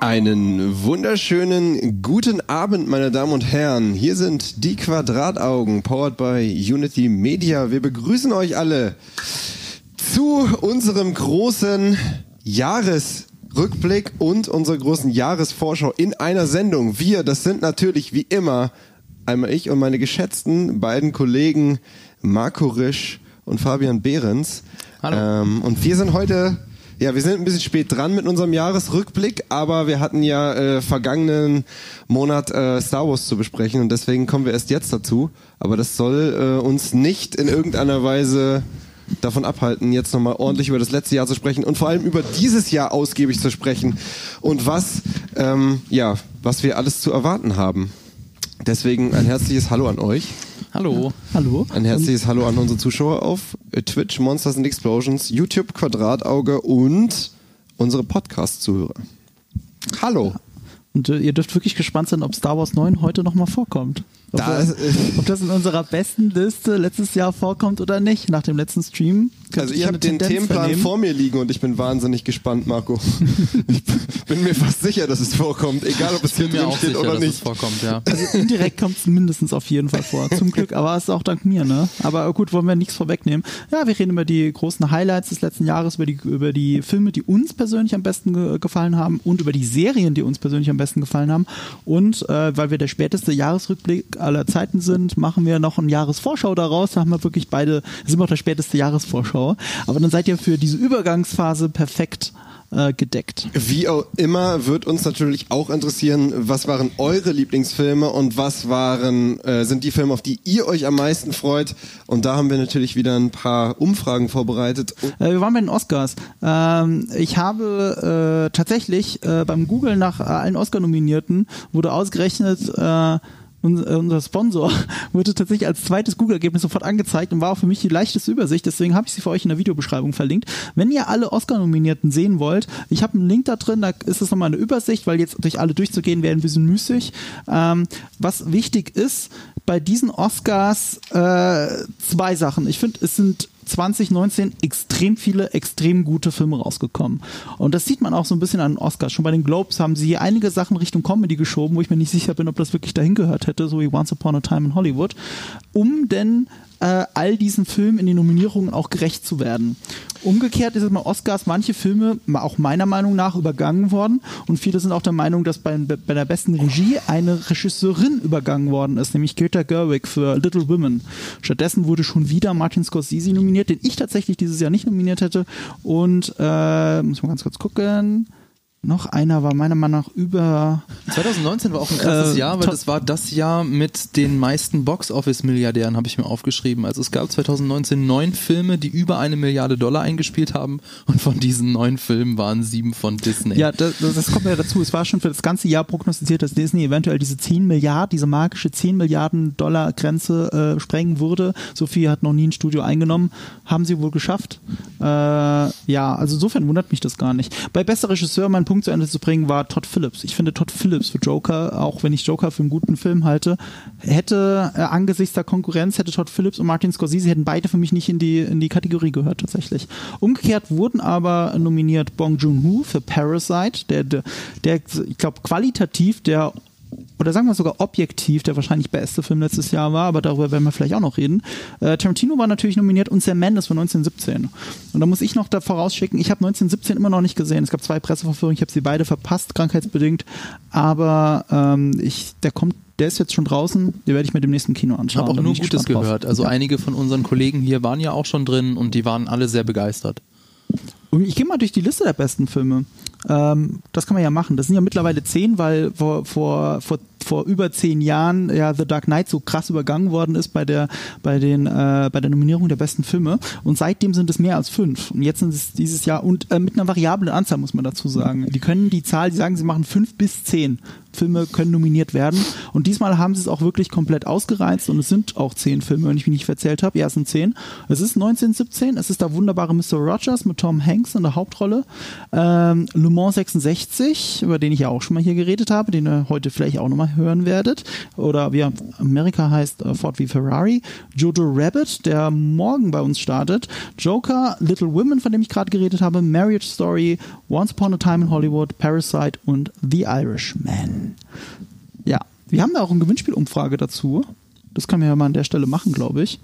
Einen wunderschönen guten Abend, meine Damen und Herren. Hier sind die Quadrataugen, powered by Unity Media. Wir begrüßen euch alle zu unserem großen Jahresrückblick und unserer großen Jahresvorschau in einer Sendung. Wir, das sind natürlich wie immer einmal ich und meine geschätzten beiden Kollegen Marco Risch und Fabian Behrens. Hallo. Ähm, und wir sind heute ja, wir sind ein bisschen spät dran mit unserem Jahresrückblick, aber wir hatten ja äh, vergangenen Monat äh, Star Wars zu besprechen und deswegen kommen wir erst jetzt dazu. Aber das soll äh, uns nicht in irgendeiner Weise davon abhalten, jetzt nochmal ordentlich über das letzte Jahr zu sprechen und vor allem über dieses Jahr ausgiebig zu sprechen und was, ähm, ja, was wir alles zu erwarten haben. Deswegen ein herzliches Hallo an euch. Hallo. Hallo. Ein herzliches Hallo an unsere Zuschauer auf Twitch, Monsters and Explosions, YouTube, Quadratauge und unsere Podcast-Zuhörer. Hallo. Und äh, ihr dürft wirklich gespannt sein, ob Star Wars 9 heute nochmal vorkommt. Ob Das- ob das in unserer besten Liste letztes Jahr vorkommt oder nicht, nach dem letzten Stream. Also ich habe den Tendenz Themenplan vernehmen? vor mir liegen und ich bin wahnsinnig gespannt, Marco. ich bin mir fast sicher, dass es vorkommt, egal ob es hier drin auch steht sicher, oder dass es nicht. vorkommt, ja. Also indirekt kommt es mindestens auf jeden Fall vor. Zum Glück, aber es ist auch dank mir, ne? Aber gut, wollen wir nichts vorwegnehmen. Ja, wir reden über die großen Highlights des letzten Jahres, über die, über die Filme, die uns persönlich am besten ge gefallen haben und über die Serien, die uns persönlich am besten gefallen haben. Und äh, weil wir der späteste Jahresrückblick aller Zeiten sind, machen wir noch eine Jahresvorschau daraus. Da haben wir wirklich beide, sind wir auch der späteste Jahresvorschau. Aber dann seid ihr für diese Übergangsphase perfekt äh, gedeckt. Wie auch immer wird uns natürlich auch interessieren, was waren eure Lieblingsfilme und was waren äh, sind die Filme, auf die ihr euch am meisten freut. Und da haben wir natürlich wieder ein paar Umfragen vorbereitet. Äh, wir waren bei den Oscars. Ähm, ich habe äh, tatsächlich äh, beim Google nach äh, allen Oscar-Nominierten wurde ausgerechnet, unser Sponsor wurde tatsächlich als zweites Google-Ergebnis sofort angezeigt und war auch für mich die leichteste Übersicht. Deswegen habe ich sie für euch in der Videobeschreibung verlinkt. Wenn ihr alle Oscar-Nominierten sehen wollt, ich habe einen Link da drin, da ist es nochmal eine Übersicht, weil jetzt durch alle durchzugehen wäre ein bisschen müßig. Ähm, was wichtig ist, bei diesen Oscars äh, zwei Sachen. Ich finde, es sind 2019 extrem viele, extrem gute Filme rausgekommen. Und das sieht man auch so ein bisschen an den Oscars. Schon bei den Globes haben sie einige Sachen Richtung Comedy geschoben, wo ich mir nicht sicher bin, ob das wirklich dahin gehört hätte, so wie Once Upon a Time in Hollywood, um denn äh, all diesen Filmen in den Nominierungen auch gerecht zu werden. Umgekehrt ist es bei Oscars manche Filme, auch meiner Meinung nach, übergangen worden und viele sind auch der Meinung, dass bei, bei der besten Regie eine Regisseurin übergangen worden ist, nämlich Greta Gerwig für Little Women. Stattdessen wurde schon wieder Martin Scorsese nominiert, den ich tatsächlich dieses Jahr nicht nominiert hätte und äh, muss mal ganz kurz gucken. Noch einer war meiner Meinung nach über 2019 war auch ein krasses Äh, Jahr, weil das war das Jahr mit den meisten Box-Office-Milliardären, habe ich mir aufgeschrieben. Also es gab 2019 neun Filme, die über eine Milliarde Dollar eingespielt haben und von diesen neun Filmen waren sieben von Disney. Ja, das, das kommt ja dazu. Es war schon für das ganze Jahr prognostiziert, dass Disney eventuell diese 10 Milliarden, diese magische 10 Milliarden Dollar Grenze äh, sprengen würde. So viel hat noch nie ein Studio eingenommen. Haben sie wohl geschafft. Äh, ja, also insofern wundert mich das gar nicht. Bei bester Regisseur meinen Punkt zu Ende zu bringen war Todd Phillips. Ich finde Todd Phillips für Joker, auch wenn ich Joker für einen guten Film halte, hätte äh, angesichts der Konkurrenz, hätte Todd Phillips und Martin Scorsese hätten beide für mich nicht in die, in die Kategorie gehört tatsächlich. Umgekehrt wurden aber nominiert Bong Joon-ho für Parasite, der, der, der ich glaube, qualitativ der oder sagen wir sogar objektiv der wahrscheinlich beste Film letztes Jahr war, aber darüber werden wir vielleicht auch noch reden. Äh, Tarantino war natürlich nominiert und Sam Mendes von 1917. Und da muss ich noch da vorausschicken, ich habe 1917 immer noch nicht gesehen. Es gab zwei Presseverführungen, ich habe sie beide verpasst, krankheitsbedingt, aber ähm, ich, der kommt, der ist jetzt schon draußen, den werde ich mir demnächst im Kino Ich anschauen. habe auch nur ich Gutes gehört. Also Ja. einige von unseren Kollegen hier waren ja auch schon drin und die waren alle sehr begeistert. Und ich gehe mal durch die Liste der besten Filme. Ähm, das kann man ja machen. Das sind ja mittlerweile zehn, weil vor, vor, vor, vor über zehn Jahren ja The Dark Knight so krass übergangen worden ist bei der, bei den, äh, bei der Nominierung der besten Filme. Und seitdem sind es mehr als fünf. Und jetzt sind es dieses Jahr und äh, mit einer variablen Anzahl, muss man dazu sagen. Die können die Zahl, die sagen, sie machen fünf bis zehn Filme können nominiert werden. Und diesmal haben sie es auch wirklich komplett ausgereizt und es sind auch zehn Filme, wenn ich mich nicht verzählt habe. Ja, es sind zehn. Es ist 1917, es ist der wunderbare Mr. Rogers mit Tom Hanks in der Hauptrolle. Ähm, Le Mans 66, über den ich ja auch schon mal hier geredet habe, den ihr heute vielleicht auch nochmal hören werdet. Oder wie Amerika heißt, äh, Ford wie Ferrari. Jojo Rabbit, der morgen bei uns startet. Joker, Little Women, von dem ich gerade geredet habe. Marriage Story, Once Upon a Time in Hollywood, Parasite und The Irishman. Ja, wir haben da auch eine Gewinnspielumfrage dazu. Das können wir ja mal an der Stelle machen, glaube ich.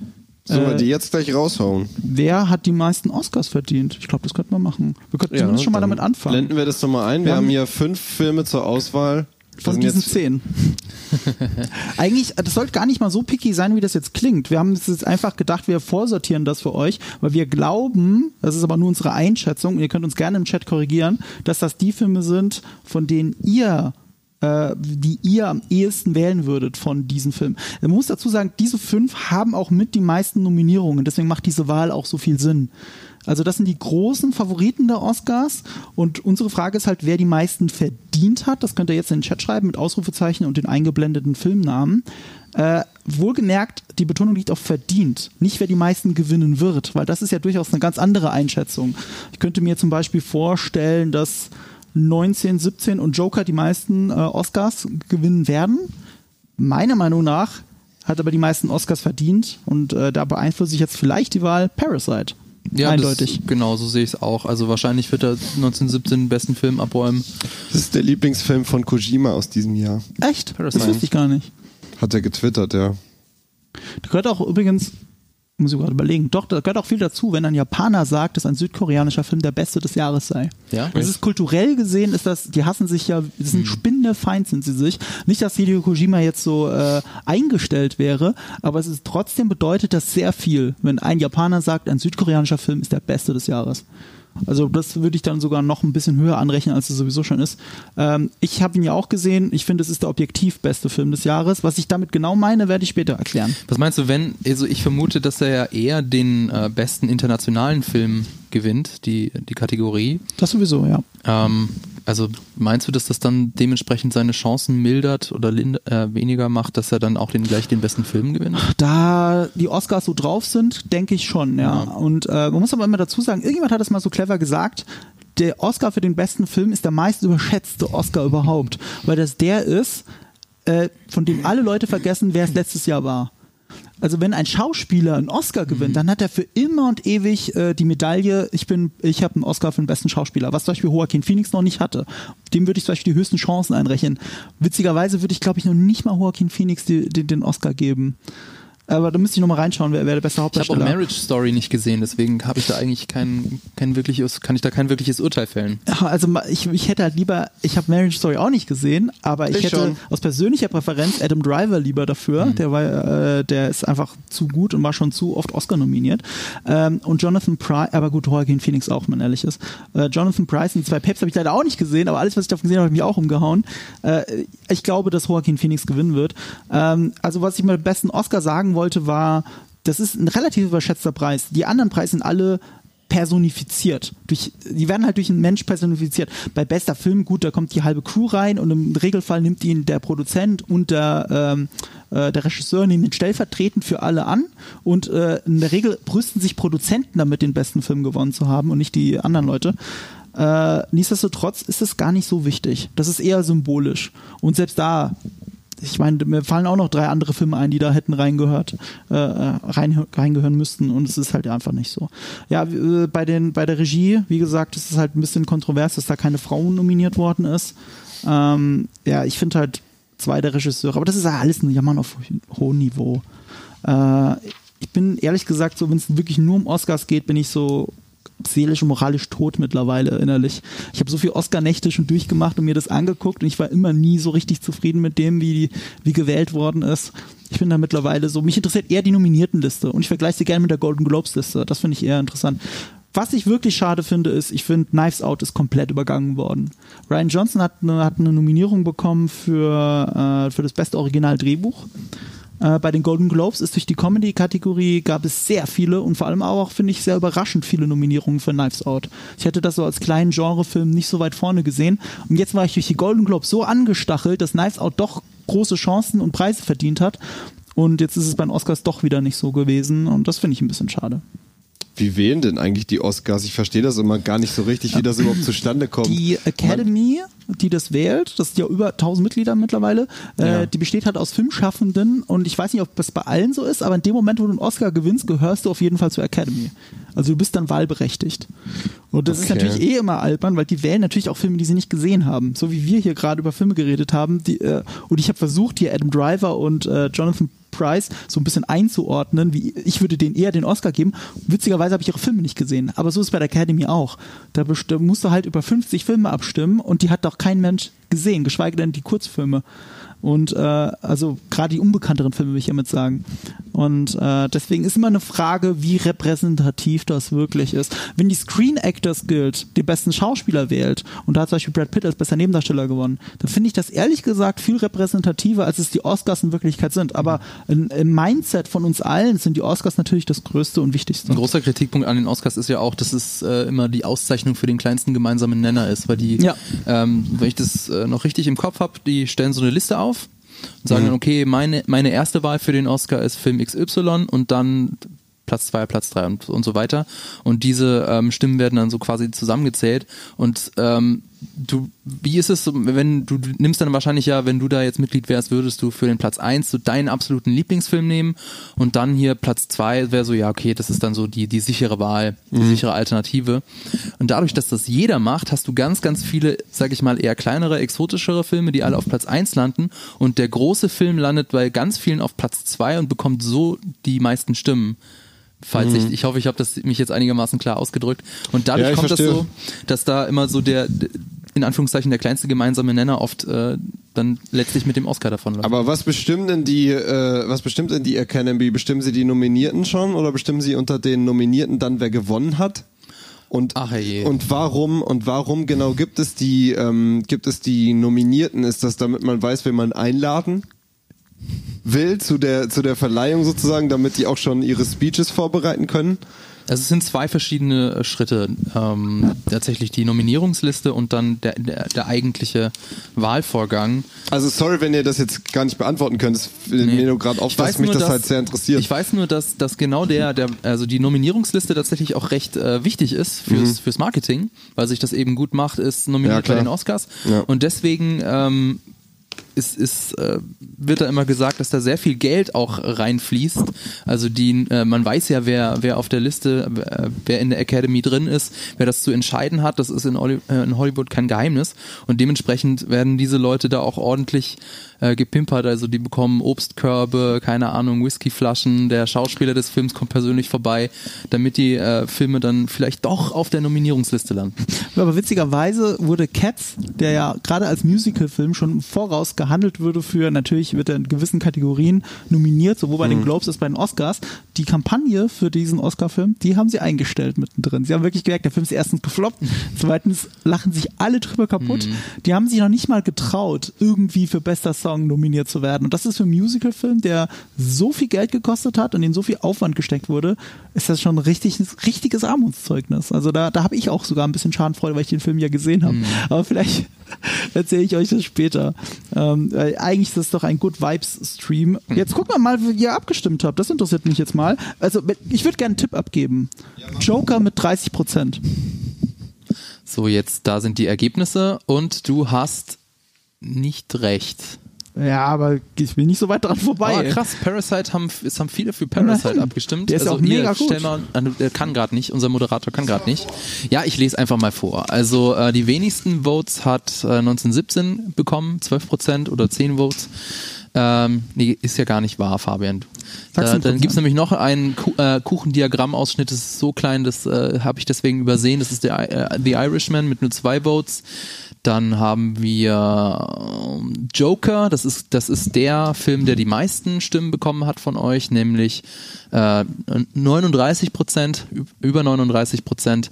Sollen wir Äh, die jetzt gleich raushauen? Wer hat die meisten Oscars verdient? Ich glaube, das könnte man machen. Wir könnten zumindest schon mal damit anfangen. Blenden wir das doch mal ein. Wir, Wir haben hier fünf Filme zur Auswahl. Von diesen zehn. Eigentlich, das sollte gar nicht mal so picky sein, wie das jetzt klingt. Wir haben es jetzt einfach gedacht, wir vorsortieren das für euch, weil wir glauben, das ist aber nur unsere Einschätzung, und ihr könnt uns gerne im Chat korrigieren, dass das die Filme sind, von denen ihr äh, die ihr am ehesten wählen würdet von diesen Filmen. Man muss dazu sagen, diese fünf haben auch mit die meisten Nominierungen, deswegen macht diese Wahl auch so viel Sinn. Also das sind die großen Favoriten der Oscars und unsere Frage ist halt, wer die meisten verdient hat. Das könnt ihr jetzt in den Chat schreiben mit Ausrufezeichen und den eingeblendeten Filmnamen. Äh, wohlgemerkt, die Betonung liegt auf verdient, nicht wer die meisten gewinnen wird, weil das ist ja durchaus eine ganz andere Einschätzung. Ich könnte mir zum Beispiel vorstellen, dass 19, 17 und Joker die meisten äh, Oscars gewinnen werden. Meiner Meinung nach hat aber die meisten Oscars verdient und äh, da beeinflusst sich jetzt vielleicht die Wahl Parasite. Ja, Eindeutig. Das, genau, so sehe ich es auch. Also wahrscheinlich wird er 1917 den besten Film abräumen. Das ist der Lieblingsfilm von Kojima aus diesem Jahr. Echt? Parasite. Das wusste ich gar nicht. Hat er getwittert, ja. Da gehört auch übrigens, muss ich gerade überlegen, doch, da gehört auch viel dazu, wenn ein Japaner sagt, dass ein südkoreanischer Film der beste des Jahres sei. Ja? Das ist kulturell gesehen, ist das, die hassen sich ja, das sind spinnende Feind sind sie sich. Nicht, dass Hideo Kojima jetzt so äh, eingestellt wäre, aber es ist trotzdem bedeutet das sehr viel, wenn ein Japaner sagt, ein südkoreanischer Film ist der beste des Jahres. Also das würde ich dann sogar noch ein bisschen höher anrechnen, als es sowieso schon ist. Ähm, ich habe ihn ja auch gesehen. Ich finde, es ist der objektiv beste Film des Jahres. Was ich damit genau meine, werde ich später erklären. Was meinst du, wenn, also ich vermute, dass er ja eher den äh, besten internationalen Film gewinnt, die, die Kategorie. Das sowieso, ja. Ähm, also meinst du, dass das dann dementsprechend seine Chancen mildert oder äh, weniger macht, dass er dann auch den, gleich den besten Film gewinnt? Da die Oscars so drauf sind, denke ich schon, ja. Und äh, man muss aber immer dazu sagen, irgendjemand hat das mal so clever gesagt, der Oscar für den besten Film ist der meist überschätzte Oscar überhaupt, weil das der ist, äh, von dem alle Leute vergessen, wer es letztes Jahr war. Also wenn ein Schauspieler einen Oscar gewinnt, dann hat er für immer und ewig äh, die Medaille, ich bin, ich habe einen Oscar für den besten Schauspieler, was zum Beispiel Joaquin Phoenix noch nicht hatte. Dem würde ich zum Beispiel die höchsten Chancen einrechnen. Witzigerweise würde ich, glaube ich, noch nicht mal Joaquin Phoenix die, die, den Oscar geben. Aber da müsste ich nochmal reinschauen, wer, wer der beste Ich habe auch Hauptdarsteller Marriage Story nicht gesehen, deswegen habe ich da eigentlich kein, kein wirkliches, kann ich da kein wirkliches Urteil fällen. Also ich, ich hätte halt lieber, ich habe Marriage Story auch nicht gesehen, aber ich, Ich hätte schon. aus persönlicher Präferenz Adam Driver lieber dafür. Der war, äh, der ist einfach zu gut und war schon zu oft Oscar nominiert. Ähm, und Jonathan Price, aber gut, Joaquin Phoenix auch, wenn man ehrlich ist. Äh, Jonathan Price und die zwei Peps habe ich leider auch nicht gesehen, aber alles, was ich davon gesehen habe, habe ich mich auch umgehauen. Äh, ich glaube, dass Joaquin Phoenix gewinnen wird. Ähm, also was ich dem besten Oscar sagen wollte, war, das ist ein relativ überschätzter Preis. Die anderen Preise sind alle personifiziert. Durch, die werden halt durch einen Mensch personifiziert. Bei bester Film, gut, da kommt die halbe Crew rein und im Regelfall nimmt ihn der Produzent und der, ähm, äh, der Regisseur nehmen ihn stellvertretend für alle an und äh, in der Regel brüsten sich Produzenten damit, den besten Film gewonnen zu haben und nicht die anderen Leute. Äh, nichtsdestotrotz ist es gar nicht so wichtig. Das ist eher symbolisch. Und selbst da ich meine, mir fallen auch noch drei andere Filme ein, die da hätten reingehört, äh, rein, reingehören müssten und es ist halt einfach nicht so. Ja, äh, bei den, bei der Regie, wie gesagt, ist es halt ein bisschen kontrovers, dass da keine Frau nominiert worden ist. Ähm, ja, ich finde halt zwei der Regisseure, aber das ist ja alles ein Jammern auf hohem Niveau. Äh, ich bin ehrlich gesagt so, wenn es wirklich nur um Oscars geht, bin ich so seelisch und moralisch tot mittlerweile innerlich. Ich habe so viel Oscar-Nächte schon durchgemacht und mir das angeguckt und ich war immer nie so richtig zufrieden mit dem, wie, wie gewählt worden ist. Ich bin da mittlerweile so, mich interessiert eher die Nominiertenliste und ich vergleiche sie gerne mit der Golden Globes-Liste. Das finde ich eher interessant. Was ich wirklich schade finde, ist, ich finde, Knives Out ist komplett übergangen worden. Ryan Johnson hat eine, hat eine Nominierung bekommen für, äh, für das beste Originaldrehbuch. Äh, bei den Golden Globes ist durch die Comedy-Kategorie gab es sehr viele und vor allem auch, finde ich, sehr überraschend viele Nominierungen für Knives Out. Ich hätte das so als kleinen Genrefilm nicht so weit vorne gesehen. Und jetzt war ich durch die Golden Globes so angestachelt, dass Knives Out doch große Chancen und Preise verdient hat. Und jetzt ist es bei den Oscars doch wieder nicht so gewesen. Und das finde ich ein bisschen schade. Wie wählen denn eigentlich die Oscars? Ich verstehe das immer gar nicht so richtig, wie das überhaupt zustande kommt. Die Academy die das wählt. Das sind ja über 1000 Mitglieder mittlerweile. Äh, Ja. Die besteht halt aus Filmschaffenden und ich weiß nicht, ob das bei allen so ist, aber in dem Moment, wo du einen Oscar gewinnst, gehörst du auf jeden Fall zur Academy. Also du bist dann wahlberechtigt. Und das ist Okay. natürlich eh immer albern, weil die wählen natürlich auch Filme, die sie nicht gesehen haben. So wie wir hier gerade über Filme geredet haben. Die, äh, und ich habe versucht, hier Adam Driver und äh, Jonathan Price so ein bisschen einzuordnen, wie ich würde denen eher den Oscar geben. Witzigerweise habe ich ihre Filme nicht gesehen, aber so ist es bei der Academy auch. Da, da musst du halt über 50 Filme abstimmen und die hat doch kein Mensch gesehen, geschweige denn die Kurzfilme. Und äh, also gerade die unbekannteren Filme will ich hiermit sagen. Und äh, deswegen ist immer eine Frage, wie repräsentativ das wirklich ist. Wenn die Screen Actors Guild den besten Schauspieler wählt und da hat zum Beispiel Brad Pitt als bester Nebendarsteller gewonnen, dann finde ich das ehrlich gesagt viel repräsentativer, als es die Oscars in Wirklichkeit sind. Aber in, im Mindset von uns allen sind die Oscars natürlich das Größte und Wichtigste. Ein großer Kritikpunkt an den Oscars ist ja auch, dass es äh, immer die Auszeichnung für den kleinsten gemeinsamen Nenner ist, weil die, Ja. ähm, wenn ich das äh, noch richtig im Kopf habe, die stellen so eine Liste auf und sagen dann, okay, meine, meine erste Wahl für den Oscar ist Film XY und dann Platz zwei, Platz drei und, und so weiter. Und diese ähm, Stimmen werden dann so quasi zusammengezählt. Und ähm, du, wie ist es, so, wenn du, du nimmst dann wahrscheinlich ja, wenn du da jetzt Mitglied wärst, würdest du für den Platz eins so deinen absoluten Lieblingsfilm nehmen und dann hier Platz zwei wäre so, ja, okay, das ist dann so die, die sichere Wahl, die sichere Alternative. Und dadurch, dass das jeder macht, hast du ganz, ganz viele, sag ich mal, eher kleinere, exotischere Filme, die alle auf Platz eins landen und der große Film landet bei ganz vielen auf Platz zwei und bekommt so die meisten Stimmen. Falls ich, ich hoffe, ich habe das mich jetzt einigermaßen klar ausgedrückt. Und dadurch Ja, kommt das verstehe. so, dass da immer so der, in Anführungszeichen, der kleinste gemeinsame Nenner oft äh, dann letztlich mit dem Oscar davon läuft. Aber was bestimmt denn die, äh, was bestimmt denn die Academy? Bestimmen sie die Nominierten schon oder bestimmen sie unter den Nominierten dann, wer gewonnen hat? Und, Ach, herrje. und warum und warum genau gibt es die ähm, gibt es die Nominierten? Ist das damit man weiß, wen man einladen will zu der zu der Verleihung sozusagen, damit die auch schon ihre Speeches vorbereiten können? Also es sind zwei verschiedene äh, Schritte. Ähm, tatsächlich die Nominierungsliste und dann der, der, der eigentliche Wahlvorgang. Also sorry, wenn ihr das jetzt gar nicht beantworten könnt. Das fällt Nee. mir nur gerade auf, Ich dass weiß mich nur, das dass- halt sehr interessiert. Ich weiß nur, dass, dass genau der, der, also die Nominierungsliste tatsächlich auch recht äh, wichtig ist fürs, fürs Marketing, weil sich das eben gut macht, ist Mhm. Ja, nominiert bei den Oscars. Ja. Und deswegen ähm, ist, ist, äh, wird da immer gesagt, dass da sehr viel Geld auch reinfließt. Also die, äh, man weiß ja, wer, wer auf der Liste, wer, wer in der Academy drin ist, wer das zu entscheiden hat. Das ist in, Holly, äh, in Hollywood kein Geheimnis. Und dementsprechend werden diese Leute da auch ordentlich äh, gepimpert. Also die bekommen Obstkörbe, keine Ahnung, Whiskyflaschen. Der Schauspieler des Films kommt persönlich vorbei, damit die äh, Filme dann vielleicht doch auf der Nominierungsliste landen. Aber witzigerweise wurde Cats, der ja gerade als Musicalfilm schon im Voraus gehandelt würde für, natürlich wird er in gewissen Kategorien nominiert, sowohl bei den Globes als bei den Oscars. Die Kampagne für diesen Oscar-Film, die haben sie eingestellt mittendrin. Sie haben wirklich gemerkt, der Film ist erstens gefloppt, zweitens lachen sich alle drüber kaputt. Die haben sich noch nicht mal getraut, irgendwie für bester Song nominiert zu werden. Und das ist für einen Musicalfilm, der so viel Geld gekostet hat und in so viel Aufwand gesteckt wurde, ist das schon ein richtig, richtiges Armutszeugnis. Also da, da habe ich auch sogar ein bisschen Schadenfreude, weil ich den Film ja gesehen habe. Aber vielleicht erzähle ich euch das später. Ähm, eigentlich ist das doch ein Good Vibes Stream. Jetzt gucken wir mal, wie ihr abgestimmt habt. Das interessiert mich jetzt mal. Also ich würde gerne einen Tipp abgeben. Joker mit 30 Prozent. So, jetzt da sind die Ergebnisse und du hast nicht recht. Ja, aber ich bin nicht so weit dran vorbei. Oh, krass, Parasite haben, es haben viele für Parasite Immerhin. abgestimmt. Also Der ist auch hier, mega gut. Mal, ah, der kann gerade nicht, unser Moderator kann gerade nicht. Ja, ich lese einfach mal vor. Also äh, die wenigsten Votes hat äh, 1917 bekommen, 12 Prozent oder 10 Votes. Ähm, nee, ist ja gar nicht wahr, Fabian. Sag's Da, uns dann gibt's mal. nämlich noch einen Ku äh, Kuchendiagrammausschnitt, das ist so klein, das äh, habe ich deswegen übersehen. Das ist der äh, The Irishman mit nur zwei Votes. Dann haben wir ähm, Joker, das ist, das ist der Film, der die meisten Stimmen bekommen hat von euch, nämlich äh, 39 Prozent, über 39 Prozent.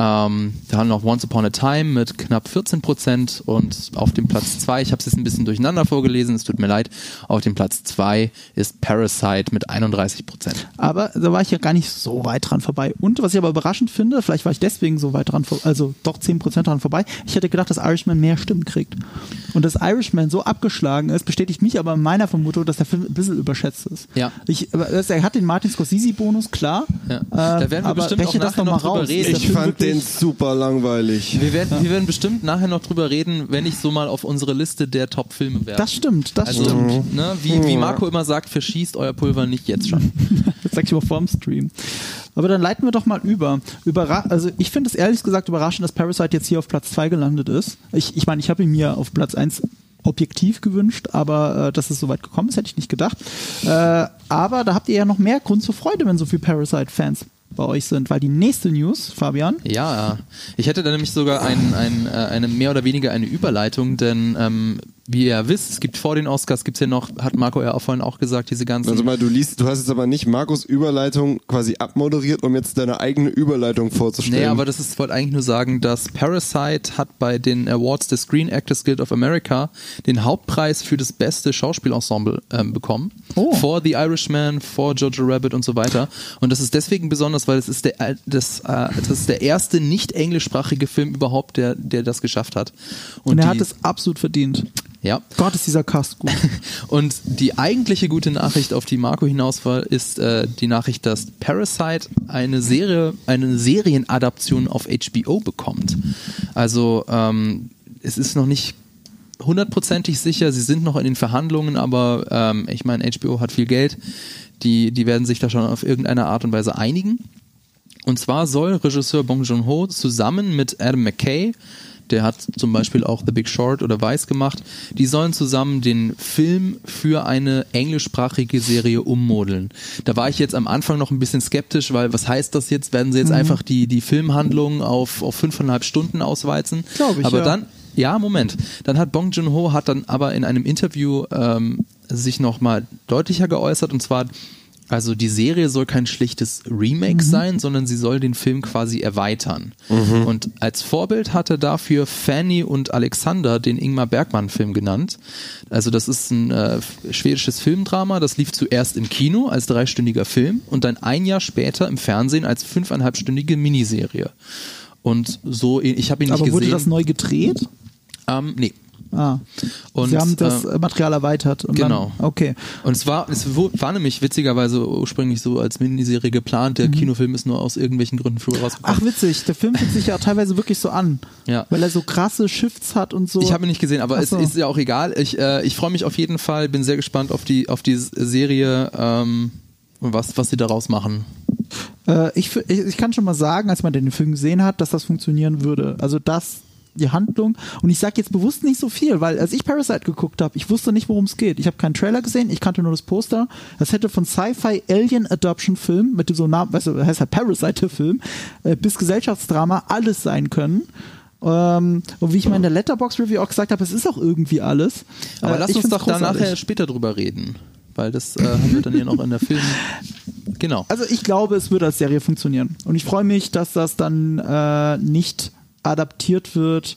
Ähm, da haben wir noch Once Upon a Time mit knapp 14 Prozent und auf dem Platz zwei, ich habe es jetzt ein bisschen durcheinander vorgelesen, es tut mir leid, auf dem Platz zwei ist Parasite mit 31 Prozent. Aber da war ich ja gar nicht so weit dran vorbei. Und was ich aber überraschend finde, vielleicht war ich deswegen so weit dran, also doch 10% dran vorbei, ich hätte gedacht, dass Irishman mehr Stimmen kriegt. Und dass Irishman so abgeschlagen ist, bestätigt mich aber in meiner Vermutung, dass der Film ein bisschen überschätzt ist. Ja. Ich, er hat den Martin Scorsese-Bonus, klar. Ja. Äh, Da werden wir aber bestimmt auch nachher noch mal noch drüber raus. reden. Ich fand wirklich- den super langweilig. Wir werden, wir werden bestimmt nachher noch drüber reden, wenn ich so mal auf unsere Liste der Top-Filme werfe. Das stimmt, das also, stimmt. ne, wie, wie Marco immer sagt, verschießt euer Pulver nicht jetzt schon. Das sag ich mal vorm Stream. Aber dann leiten wir doch mal über. Überra also ich finde es ehrlich gesagt überraschend, dass Parasite jetzt hier auf Platz 2 gelandet ist. Ich meine, ich, mein, ich habe ihn mir auf Platz 1 objektiv gewünscht, aber äh, dass es so weit gekommen ist, hätte ich nicht gedacht. Äh, aber da habt ihr ja noch mehr Grund zur Freude, wenn so viele Parasite-Fans bei euch sind, weil die nächste News, Fabian. Ja, ich hätte da nämlich sogar ein, ein, äh, eine mehr oder weniger eine Überleitung, denn ähm, wie ihr ja wisst, es gibt vor den Oscars, gibt's ja noch, hat Marco ja auch vorhin auch gesagt, diese ganzen. Also mal, du liest, du hast jetzt aber nicht Markus Überleitung quasi abmoderiert, um jetzt deine eigene Überleitung vorzustellen. Nee, aber das ist, wollte eigentlich nur sagen, dass Parasite hat bei den Awards des Screen Actors Guild of America den Hauptpreis für das beste Schauspielensemble ähm, bekommen. Oh. Vor The Irishman, vor Jojo Rabbit und so weiter. Und das ist deswegen besonders, weil es ist der, das, äh, das ist der erste nicht englischsprachige Film überhaupt, der, der das geschafft hat. Und, Und er die, hat es absolut verdient. Ja. Gott, ist dieser Cast gut. Und die eigentliche gute Nachricht, auf die Marco hinaus war, ist äh, die Nachricht, dass Parasite eine Serie, eine Serienadaption auf HBO bekommt. Also ähm, es ist noch nicht hundertprozentig sicher, sie sind noch in den Verhandlungen, aber ähm, ich meine, HBO hat viel Geld, die, die werden sich da schon auf irgendeine Art und Weise einigen. Und zwar soll Regisseur Bong Joon-ho zusammen mit Adam McKay der hat zum Beispiel auch The Big Short oder Vice gemacht. Die sollen zusammen den Film für eine englischsprachige Serie ummodeln. Da war ich jetzt am Anfang noch ein bisschen skeptisch, weil was heißt das jetzt? Werden sie jetzt mhm. einfach die, die Filmhandlung auf, auf fünfeinhalb Stunden ausweizen? Glaube ich, Aber ja. dann, ja, Moment. Dann hat Bong Joon-ho hat dann aber in einem Interview ähm, sich nochmal deutlicher geäußert und zwar also die Serie soll kein schlichtes Remake mhm. sein, sondern sie soll den Film quasi erweitern. Mhm. Und als Vorbild hatte dafür Fanny und Alexander den Ingmar Bergmann-Film genannt. Also das ist ein äh, schwedisches Filmdrama, das lief zuerst im Kino als dreistündiger Film und dann ein Jahr später im Fernsehen als fünfeinhalbstündige Miniserie. Und so, ich habe ihn nicht Aber gesehen. wurde das neu gedreht? Ähm, nee. Ah. Und, Sie haben das äh, Material erweitert. Genau. Dann, okay. Und es war, es war nämlich witzigerweise ursprünglich so als Miniserie geplant. Der mhm. Kinofilm ist nur aus irgendwelchen Gründen früher rausgekommen. Ach witzig, der Film fühlt sich ja teilweise wirklich so an. Ja. Weil er so krasse Shifts hat und so. Ich habe ihn nicht gesehen, aber Ach so. es ist ja auch egal. Ich, äh, ich freue mich auf jeden Fall, bin sehr gespannt auf die, auf die Serie ähm, und was, was sie daraus machen. Äh, ich, ich, ich kann schon mal sagen, als man den Film gesehen hat, dass das funktionieren würde. Also das die Handlung. Und ich sage jetzt bewusst nicht so viel, weil als ich Parasite geguckt habe, ich wusste nicht, worum es geht. Ich habe keinen Trailer gesehen, ich kannte nur das Poster. Das hätte von Sci-Fi Alien Adoption Film mit so Namen, weißt du, heißt halt Parasite Film, äh, bis Gesellschaftsdrama alles sein können. Ähm, und wie ich mal in der Letterbox Review auch gesagt habe, es ist auch irgendwie alles. Aber Äh, lass uns doch da nachher später drüber reden. Weil das äh, haben wir dann ja noch in der Film. Genau. Also ich glaube, es würde als Serie funktionieren. Und ich freue mich, dass das dann äh, nicht adaptiert wird,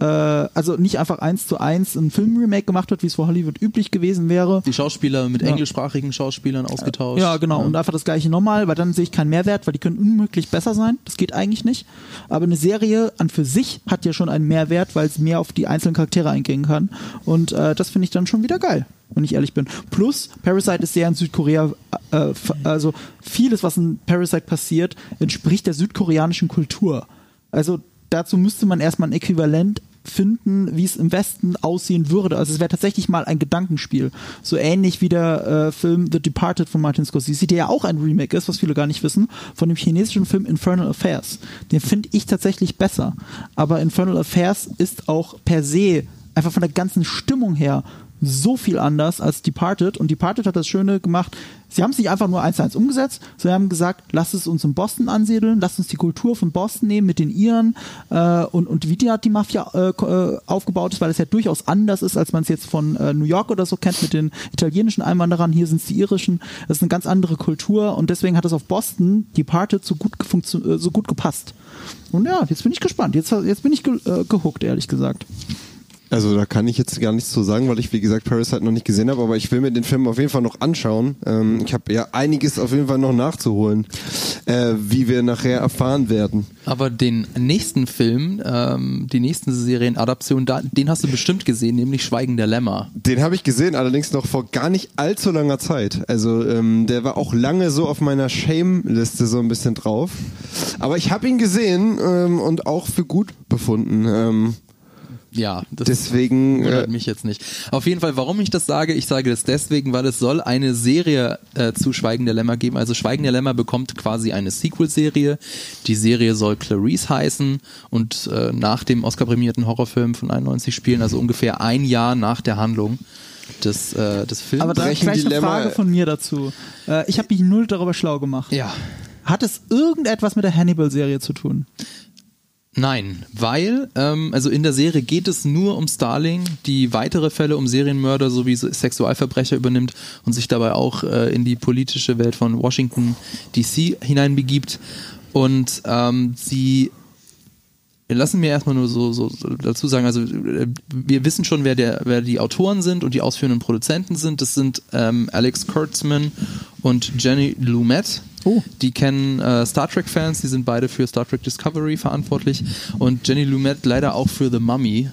äh, also nicht einfach eins zu eins ein Filmremake gemacht wird, wie es vor Hollywood üblich gewesen wäre. Die Schauspieler mit Ja. englischsprachigen Schauspielern ausgetauscht. Ja, genau. Und einfach das gleiche nochmal, weil dann sehe ich keinen Mehrwert, weil die können unmöglich besser sein. Das geht eigentlich nicht. Aber eine Serie an für sich hat ja schon einen Mehrwert, weil es mehr auf die einzelnen Charaktere eingehen kann. Und äh, das finde ich dann schon wieder geil, wenn ich ehrlich bin. Plus, Parasite ist sehr in Südkorea, äh, also vieles, was in Parasite passiert, entspricht der südkoreanischen Kultur. Also dazu müsste man erstmal ein Äquivalent finden, wie es im Westen aussehen würde. Also es wäre tatsächlich mal ein Gedankenspiel. So ähnlich wie der äh, Film The Departed von Martin Scorsese, der ja auch ein Remake ist, was viele gar nicht wissen, von dem chinesischen Film Infernal Affairs. Den finde ich tatsächlich besser. Aber Infernal Affairs ist auch per se einfach von der ganzen Stimmung her so viel anders als Departed. Und Departed hat das Schöne gemacht, sie haben es nicht einfach nur eins zu eins umgesetzt, sie haben gesagt, lasst es uns in Boston ansiedeln, lasst uns die Kultur von Boston nehmen mit den Iren äh, und, und wie die, die Mafia äh, äh, aufgebaut ist, weil es ja durchaus anders ist, als man es jetzt von äh, New York oder so kennt mit den italienischen Einwanderern. Hier sind es die irischen. Das ist eine ganz andere Kultur und deswegen hat es auf Boston Departed so gut, äh, so gut gepasst. Und ja, jetzt bin ich gespannt. Jetzt, jetzt bin ich ge äh, gehuckt, ehrlich gesagt. Also da kann ich jetzt gar nichts zu sagen, weil ich wie gesagt Parasite noch nicht gesehen habe, aber ich will mir den Film auf jeden Fall noch anschauen. Ähm, ich habe ja einiges auf jeden Fall noch nachzuholen, äh, wie wir nachher erfahren werden. Aber den nächsten Film, ähm, die nächsten Serienadaption, da, den hast du bestimmt gesehen, nämlich Schweigen der Lämmer. Den habe ich gesehen, allerdings noch vor gar nicht allzu langer Zeit. Also ähm, der war auch lange so auf meiner Shame-Liste so ein bisschen drauf. Aber ich habe ihn gesehen ähm, und auch für gut befunden. Ja, das deswegen wundert äh, mich jetzt nicht. Auf jeden Fall, warum ich das sage, ich sage das deswegen, weil es soll eine Serie äh, zu Schweigen der Lämmer geben. Also Schweigen der Lämmer bekommt quasi eine Sequel-Serie. Die Serie soll Clarice heißen und äh, nach dem Oscar-prämierten Horrorfilm von 91 spielen, also ungefähr ein Jahr nach der Handlung des, äh, des Films. Aber da Brechen gleich eine Frage von mir dazu. Äh, ich habe mich null darüber schlau gemacht. ja. Hat es irgendetwas mit der Hannibal-Serie zu tun? Nein, weil, ähm, also in der Serie geht es nur um Starling, die weitere Fälle um Serienmörder sowie Sexualverbrecher übernimmt und sich dabei auch äh, in die politische Welt von Washington DC hineinbegibt. Und ähm, sie lassen mir erstmal nur so, so, dazu sagen, also äh, wir wissen schon, wer, der, wer die Autoren sind und die ausführenden Produzenten sind. Das sind ähm, Alex Kurtzman und Jenny Lumet. Oh. Die kennen äh, Star Trek-Fans, die sind beide für Star Trek Discovery verantwortlich und Jenny Lumet leider auch für The Mummy.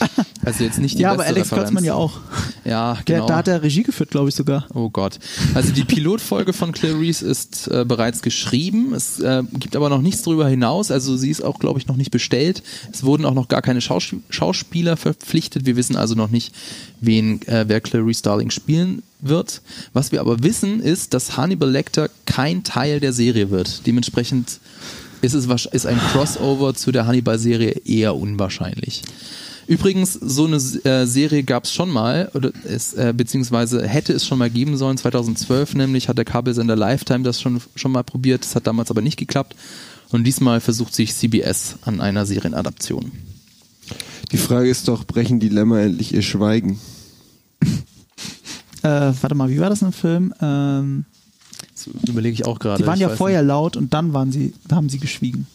Also jetzt nicht die ja, beste aber Alex Referenz. Kurtzman ja auch. Ja, Der, genau. Da hat er Regie geführt, glaube ich sogar. Oh Gott. Also die Pilotfolge von Clarice ist äh, bereits geschrieben. Es äh, gibt aber noch nichts darüber hinaus. Also sie ist auch, glaube ich, noch nicht bestellt. Es wurden auch noch gar keine Schaus Schauspieler verpflichtet. Wir wissen also noch nicht, wen, äh, wer Clarice Starling spielen wird. Was wir aber wissen, ist, dass Hannibal Lecter kein Teil der Serie wird. Dementsprechend ist es ist ein Crossover zu der Hannibal-Serie eher unwahrscheinlich. Übrigens, so eine äh, Serie gab es schon mal, oder es, äh, beziehungsweise hätte es schon mal geben sollen, 2012 nämlich, hat der Kabelsender Lifetime das schon, schon mal probiert, das hat damals aber nicht geklappt. Und diesmal versucht sich CBS an einer Serienadaption. die Frage ist doch, brechen die Lämmer endlich ihr Schweigen? Äh, warte mal, wie war das im Film? Ähm, Das überlege ich auch gerade. die waren ja vorher laut und dann waren sie, haben sie geschwiegen.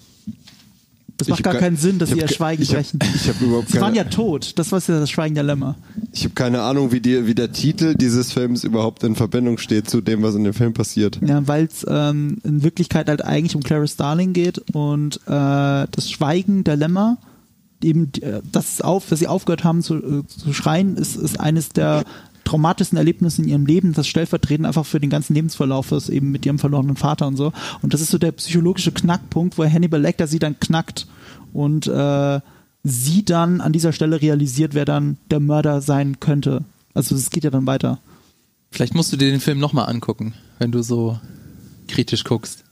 Das macht hab gar ke- keinen Sinn, dass sie hab ihr Schweigen ich hab- brechen. ich hab überhaupt Sie waren keine- ja tot. Das war ja das Schweigen der Lämmer. Ich habe keine Ahnung, wie, die, wie der Titel dieses Films überhaupt in Verbindung steht zu dem, was in dem Film passiert. Ja, weil es ähm, in Wirklichkeit halt eigentlich um Clarice Starling geht und äh, das Schweigen der Lämmer, eben äh, das auf, dass sie aufgehört haben zu, äh, zu schreien, ist, ist eines der traumatischsten Erlebnisse in ihrem Leben, das stellvertretend einfach für den ganzen Lebensverlauf ist, eben mit ihrem verlorenen Vater und so. Und das ist so der psychologische Knackpunkt, wo Hannibal Lecter sie dann knackt und äh, sie dann an dieser Stelle realisiert, wer dann der Mörder sein könnte. Also es geht ja dann weiter. Vielleicht musst du dir den Film nochmal angucken, wenn du so kritisch guckst.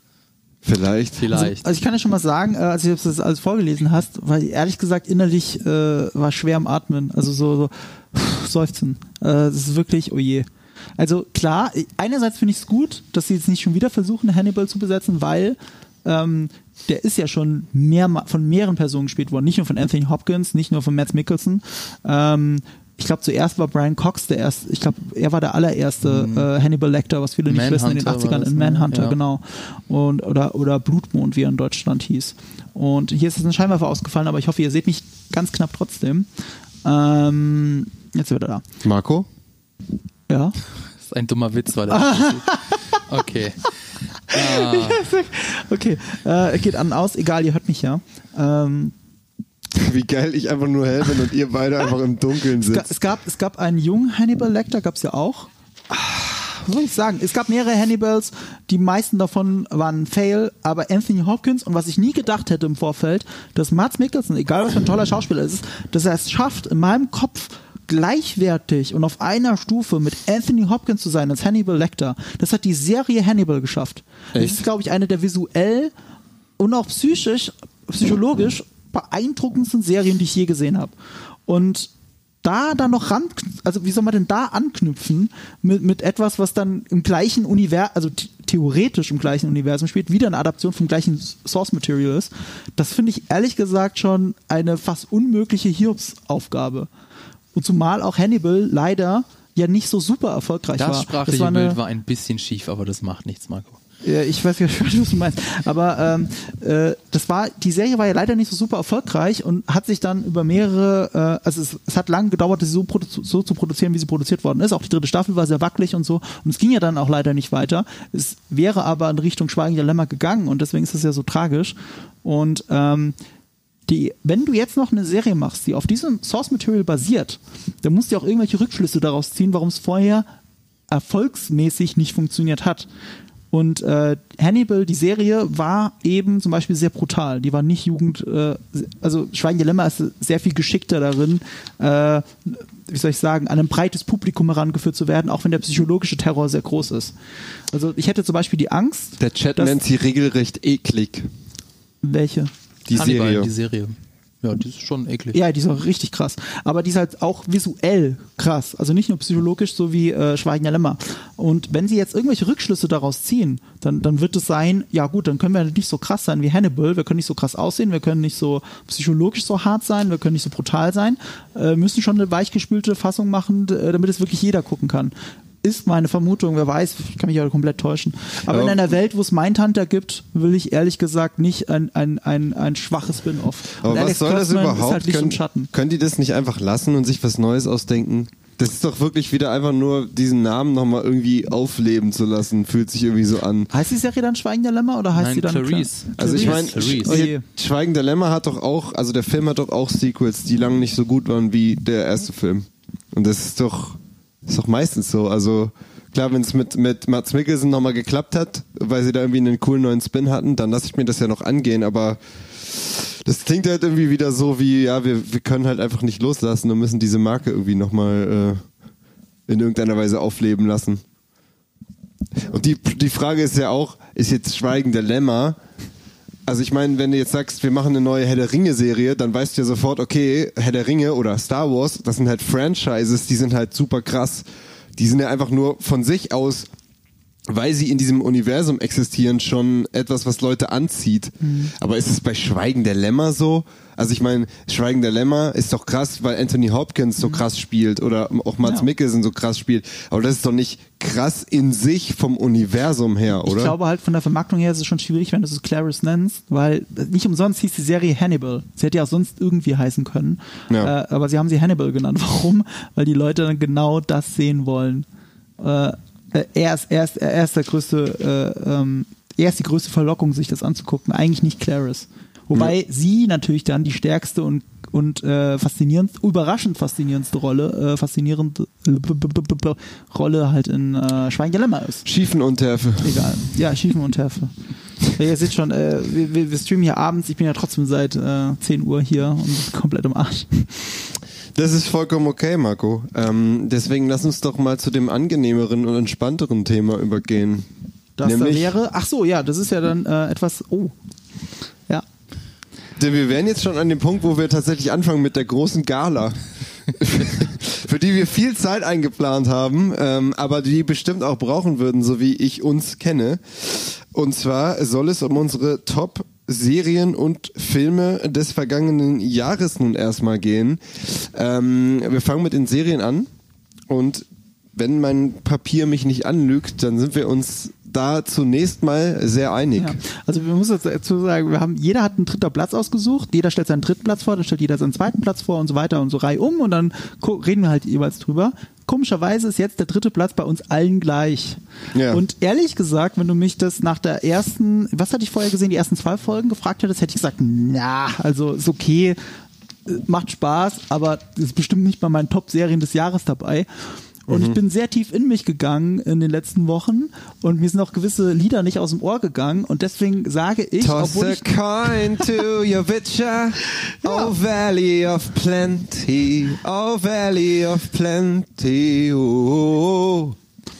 Vielleicht. Vielleicht. Also ich kann ja schon mal sagen, äh, als du das alles vorgelesen hast, weil ehrlich gesagt innerlich äh, war schwer am Atmen. Also so, so pff, seufzen. Äh, das ist wirklich, oh je. Also klar, einerseits finde ich es gut, dass sie jetzt nicht schon wieder versuchen, Hannibal zu besetzen, weil ähm, der ist ja schon mehr, von mehreren Personen gespielt worden. Nicht nur von Anthony Hopkins, nicht nur von Matt Mickelson. Ähm, ich glaube, zuerst war Brian Cox der erste, ich glaube, er war der allererste äh, Hannibal Lecter, was viele nicht wissen, in den Manhunter war 80ern das, in ne? Manhunter, Ja. genau. Und, oder, oder Blutmond, wie er in Deutschland hieß. Und hier ist es ein Scheinwerfer ausgefallen, aber ich hoffe, ihr seht mich ganz knapp trotzdem. Ähm, jetzt wird er da. Marco? Ja. Das ist ein dummer Witz, weil er. okay. Ah, Okay. Äh, geht an und aus, egal, ihr hört mich ja. Ähm, Wie geil ich einfach nur hell bin und ihr beide einfach im Dunkeln es, sitzt. es, gab, es gab einen jungen Hannibal Lecter, gab es ja auch. Ah, Was soll ich sagen? Es gab mehrere Hannibals, die meisten davon waren Fail, aber Anthony Hopkins und was ich nie gedacht hätte im Vorfeld, dass Mads Mikkelsen, egal was für ein toller Schauspieler ist, dass er es schafft, in meinem Kopf gleichwertig und auf einer Stufe mit Anthony Hopkins zu sein als Hannibal Lecter. Das hat die Serie Hannibal geschafft. Das Echt? ist, glaube ich, eine der visuell und auch psychisch, psychologisch beeindruckendsten Serien, die ich je gesehen habe. Und da dann noch ran, also wie soll man denn da anknüpfen mit, mit etwas, was dann im gleichen Universum, also th- theoretisch im gleichen Universum spielt, wieder eine Adaption vom gleichen Source Material ist, das finde ich ehrlich gesagt schon eine fast unmögliche Hiobs-Aufgabe. Und zumal auch Hannibal leider ja nicht so super erfolgreich war. das sprachliche war eine- Bild war ein bisschen schief, aber das macht nichts, Marco. Ich weiß gar nicht, was du meinst. Aber ähm, äh, das war, die Serie war ja leider nicht so super erfolgreich und hat sich dann über mehrere, äh, also es, es hat lange gedauert, sie so, so zu produzieren, wie sie produziert worden ist. Auch die dritte Staffel war sehr wackelig und so. Und es ging ja dann auch leider nicht weiter. Es wäre aber in Richtung Schweigen der Lämmer gegangen und deswegen ist es ja so tragisch. Und ähm, die, wenn du jetzt noch eine Serie machst, die auf diesem Source Material basiert, dann musst du auch irgendwelche Rückschlüsse daraus ziehen, warum es vorher erfolgsmäßig nicht funktioniert hat. Und äh, Hannibal, die Serie, war eben zum Beispiel sehr brutal. Die war nicht Jugend, äh, also Schweigen Dilemma ist sehr viel geschickter darin, äh, wie soll ich sagen, an ein breites Publikum herangeführt zu werden, auch wenn der psychologische Terror sehr groß ist. Also ich hätte zum Beispiel die Angst, Der Chat nennt sie regelrecht eklig. welche? Die Hannibal, Serie. Die Serie. Ja, die ist schon eklig. Ja, die ist auch richtig krass. Aber die ist halt auch visuell krass. Also nicht nur psychologisch, so wie äh, Schweigen der Lämmer. Und wenn sie jetzt irgendwelche Rückschlüsse daraus ziehen, dann, dann wird es sein, ja gut, dann können wir nicht so krass sein wie Hannibal, wir können nicht so krass aussehen, wir können nicht so psychologisch so hart sein, wir können nicht so brutal sein, äh, müssen schon eine weichgespülte Fassung machen, damit es wirklich jeder gucken kann. Ist meine Vermutung, wer weiß, ich kann mich ja komplett täuschen. Aber Ja. in einer Welt, wo es Mindhunter gibt, will ich ehrlich gesagt nicht ein, ein, ein, ein schwaches Spin-off. Aber Und was Alex soll das Kurtzman überhaupt? Ist halt können, Schatten. können die das nicht einfach lassen und sich was Neues ausdenken? Das ist doch wirklich wieder einfach nur diesen Namen nochmal irgendwie aufleben zu lassen, fühlt sich irgendwie so an. Heißt die Serie dann Schweigen der Lämmer oder heißt Nein, sie dann Clarice. Also ich meine, Clarice. Oh je. Schweigen der Lämmer hat doch auch, also der Film hat doch auch Sequels, die lange nicht so gut waren wie der erste Film. Und das ist doch, ist doch meistens so. Also klar, wenn es mit, mit Mats Mikkelsen nochmal geklappt hat, weil sie da irgendwie einen coolen neuen Spin hatten, dann lasse ich mir das ja noch angehen, aber das klingt halt irgendwie wieder so wie, ja, wir, wir können halt einfach nicht loslassen und müssen diese Marke irgendwie nochmal äh, in irgendeiner Weise aufleben lassen. Und die, die Frage ist ja auch, ist jetzt Schweigen der Lämmer also ich meine, wenn du jetzt sagst, wir machen eine neue Herr der Ringe-Serie, dann weißt du ja sofort, okay, Herr der Ringe oder Star Wars, das sind halt Franchises, die sind halt super krass. Die sind ja einfach nur von sich aus, weil sie in diesem Universum existieren, schon etwas, was Leute anzieht. Aber ist es bei Schweigen der Lämmer so? Also ich meine, Schweigen der Lämmer ist doch krass, weil Anthony Hopkins so krass spielt oder auch Mats Ja. Mikkelsen so krass spielt. Aber das ist doch nicht krass in sich vom Universum her, oder? Ich glaube halt von der Vermarktung her ist es schon schwierig, wenn du es Clarice nennst, weil nicht umsonst hieß die Serie Hannibal. Sie hätte ja auch sonst irgendwie heißen können. Ja. Äh, aber sie haben sie Hannibal genannt. Warum? Weil die Leute dann genau das sehen wollen. Äh, äh, er, ist, er, ist, er ist der größte, äh, ähm, er ist die größte Verlockung, sich das anzugucken. Eigentlich nicht Clarice. Wobei sie natürlich dann die stärkste und und äh, faszinierend, überraschend faszinierendste Rolle, äh, faszinierende Rolle halt in äh, Schweigen der Lämmer ist. Schiefenunterfe. Egal. Ja, Schiefenunterfe. Ja, ihr seht schon, äh, wir, wir, wir streamen hier abends. Ich bin ja trotzdem seit äh, 10 Uhr hier und komplett im Arsch. Das ist vollkommen okay, Marco. Ähm, deswegen lass uns doch mal zu dem angenehmeren und entspannteren Thema übergehen. Das da Nämlich, wäre, ach so, ja, das ist ja dann äh, etwas, oh. Ja. denn wir wären jetzt schon an dem Punkt, wo wir tatsächlich anfangen mit der großen Gala. Für die wir viel Zeit eingeplant haben, ähm, aber die bestimmt auch brauchen würden, so wie ich uns kenne. Und zwar soll es um unsere Top Serien und Filme des vergangenen Jahres nun erstmal gehen. Ähm, wir fangen mit den Serien an und wenn mein Papier mich nicht anlügt, dann sind wir uns da zunächst mal sehr einig. ja. Also wir müssen dazu sagen, wir haben, jeder hat einen dritten Platz ausgesucht, jeder stellt seinen dritten Platz vor, dann stellt jeder seinen zweiten Platz vor und so weiter und so Reihe um und dann reden wir halt jeweils drüber. Komischerweise ist jetzt der dritte Platz bei uns allen gleich. Ja. Und ehrlich gesagt, wenn du mich das nach der ersten, was hatte ich vorher gesehen, die ersten zwei Folgen gefragt hättest, hätte ich gesagt, na, also ist okay, äh, macht Spaß, aber ist bestimmt nicht bei meinen Top-Serien des Jahres dabei. Und Mhm. ich bin sehr tief in mich gegangen in den letzten Wochen und mir sind auch gewisse Lieder nicht aus dem Ohr gegangen und deswegen sage ich, Toss obwohl ich coin to your Witcher, oh Valley of Plenty, oh Valley of Plenty, oh.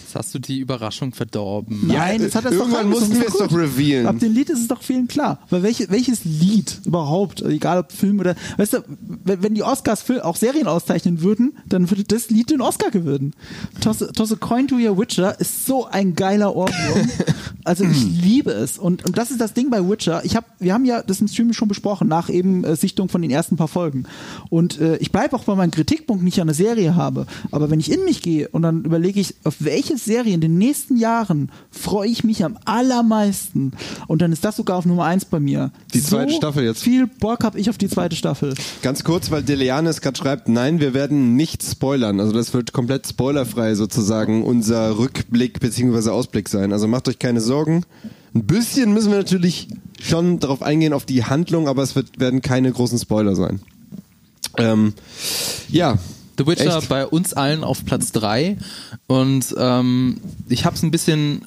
Jetzt hast du die Überraschung verdorben. Nein, das hat das Irgendwann doch mussten wir es doch revealen. Ab dem Lied ist es doch vielen klar. Weil welche, welches Lied überhaupt, egal ob Film oder, weißt du, wenn, die Oscars auch Serien auszeichnen würden, dann würde das Lied den Oscar gewinnen. Toss, Toss a Coin to Your Witcher ist so ein geiler Ohrwurm. Also ich liebe es. Und, und das ist das Ding bei Witcher. Ich hab, wir haben ja das im Stream schon besprochen, nach eben äh, Sichtung von den ersten paar Folgen. Und äh, ich bleibe auch bei meinem Kritikpunkt, den ich an der Serie habe. Aber wenn ich in mich gehe und dann überlege ich, auf welche Serie in den nächsten Jahren freue ich mich am allermeisten. Und dann ist das sogar auf Nummer eins bei mir. Die zweite Staffel jetzt. Viel Bock habe ich auf die zweite Staffel. Ganz kurz, weil Deleane es gerade schreibt, nein, wir werden nicht spoilern. Also das wird komplett spoilerfrei sozusagen unser Rückblick bzw. Ausblick sein. Also macht euch keine Sorgen. Ein bisschen müssen wir natürlich schon darauf eingehen, auf die Handlung, aber es wird, werden keine großen Spoiler sein. Ähm, ja. The Witcher Echt? bei uns allen auf Platz 3 und ähm, ich habe es ein bisschen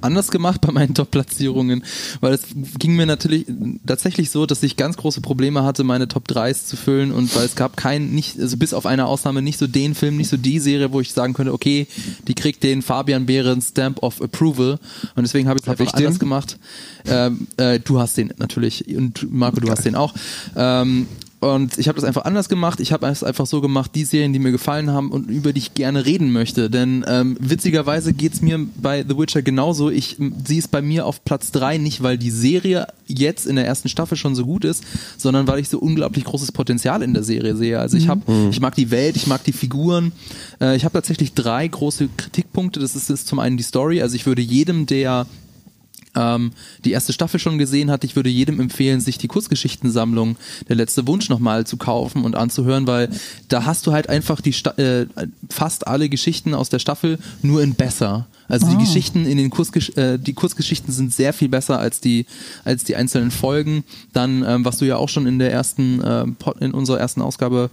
anders gemacht bei meinen Top-Platzierungen, weil es ging mir natürlich tatsächlich so, dass ich ganz große Probleme hatte, meine Top 3s zu füllen und weil es gab keinen, nicht, also bis auf eine Ausnahme, nicht so den Film, nicht so die Serie, wo ich sagen könnte, okay, die kriegt den Fabian Behren Stamp of Approval und deswegen habe ich es Hab einfach den? anders gemacht. Ähm, äh, du hast den natürlich und Marco, du hast den auch. Ähm, und ich habe das einfach anders gemacht. Ich habe es einfach so gemacht, die Serien, die mir gefallen haben und über die ich gerne reden möchte. Denn ähm, witzigerweise geht's mir bei The Witcher genauso. Ich sie ist bei mir auf Platz drei nicht, weil die Serie jetzt in der ersten Staffel schon so gut ist, sondern weil ich so unglaublich großes Potenzial in der Serie sehe. Also ich habe, ich mag die Welt, ich mag die Figuren. Äh, ich habe tatsächlich drei große Kritikpunkte. Das ist, ist zum einen die Story. Also ich würde jedem, der ähm, die erste Staffel schon gesehen hat, ich würde jedem empfehlen, sich die Kurzgeschichtensammlung Der letzte Wunsch nochmal zu kaufen und anzuhören, weil da hast du halt einfach die Sta äh, fast alle Geschichten aus der Staffel nur in besser. Also die Ah. Geschichten in den Kurzgesch äh, die Kurzgeschichten sind sehr viel besser als die als die einzelnen Folgen. Dann ähm, was du ja auch schon in der ersten äh, in unserer ersten Ausgabe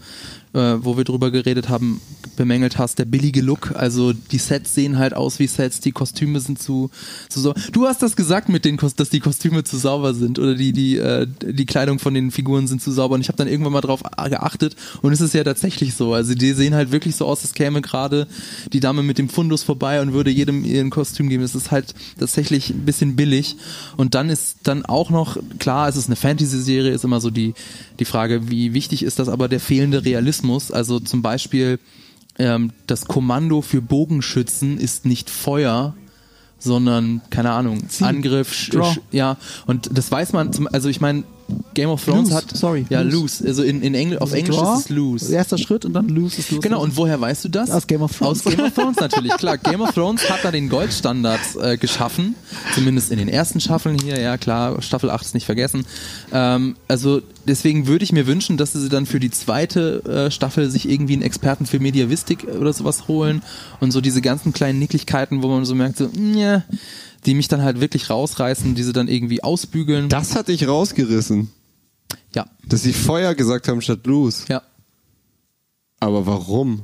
äh, wo wir drüber geredet haben, bemängelt hast, der billige Look. Also die Sets sehen halt aus wie Sets, die Kostüme sind zu, zu sauber. Du hast das gesagt mit den Kos dass die Kostüme zu sauber sind oder die, die, äh, die Kleidung von den Figuren sind zu sauber. Und ich habe dann irgendwann mal drauf geachtet und es ist ja tatsächlich so. Also die sehen halt wirklich so aus, als käme gerade die Dame mit dem Fundus vorbei und würde jedem ihren Kostüm geben. Es ist halt tatsächlich ein bisschen billig. Und dann ist dann auch noch, klar, es ist eine Fantasy-Serie, ist immer so die, die Frage, wie wichtig ist das, aber der fehlende Realismus. Also zum Beispiel ähm, das Kommando für Bogenschützen ist nicht Feuer, sondern, keine Ahnung, Ziehen. Angriff, sch, ja, und das weiß man, zum, also ich meine, Game of Thrones Lose, hat, sorry, ja, lose. lose, also in, in Engl auf Englisch Draw, ist es lose. Erster Schritt und dann lose ist lose. Genau, und woher weißt du das? Aus Game of Thrones. Aus Game of Thrones natürlich, klar. Game of Thrones hat da den Goldstandard äh, geschaffen, zumindest in den ersten Staffeln hier, ja klar, Staffel 8 ist nicht vergessen. Ähm, also deswegen würde ich mir wünschen, dass sie dann für die zweite äh, Staffel sich irgendwie einen Experten für Mediavistik oder sowas holen und so diese ganzen kleinen Nicklichkeiten, wo man so merkt, so, ja, die mich dann halt wirklich rausreißen, diese dann irgendwie ausbügeln. Das hat dich rausgerissen, Ja, dass sie Feuer gesagt haben statt Blues. ja. Aber warum?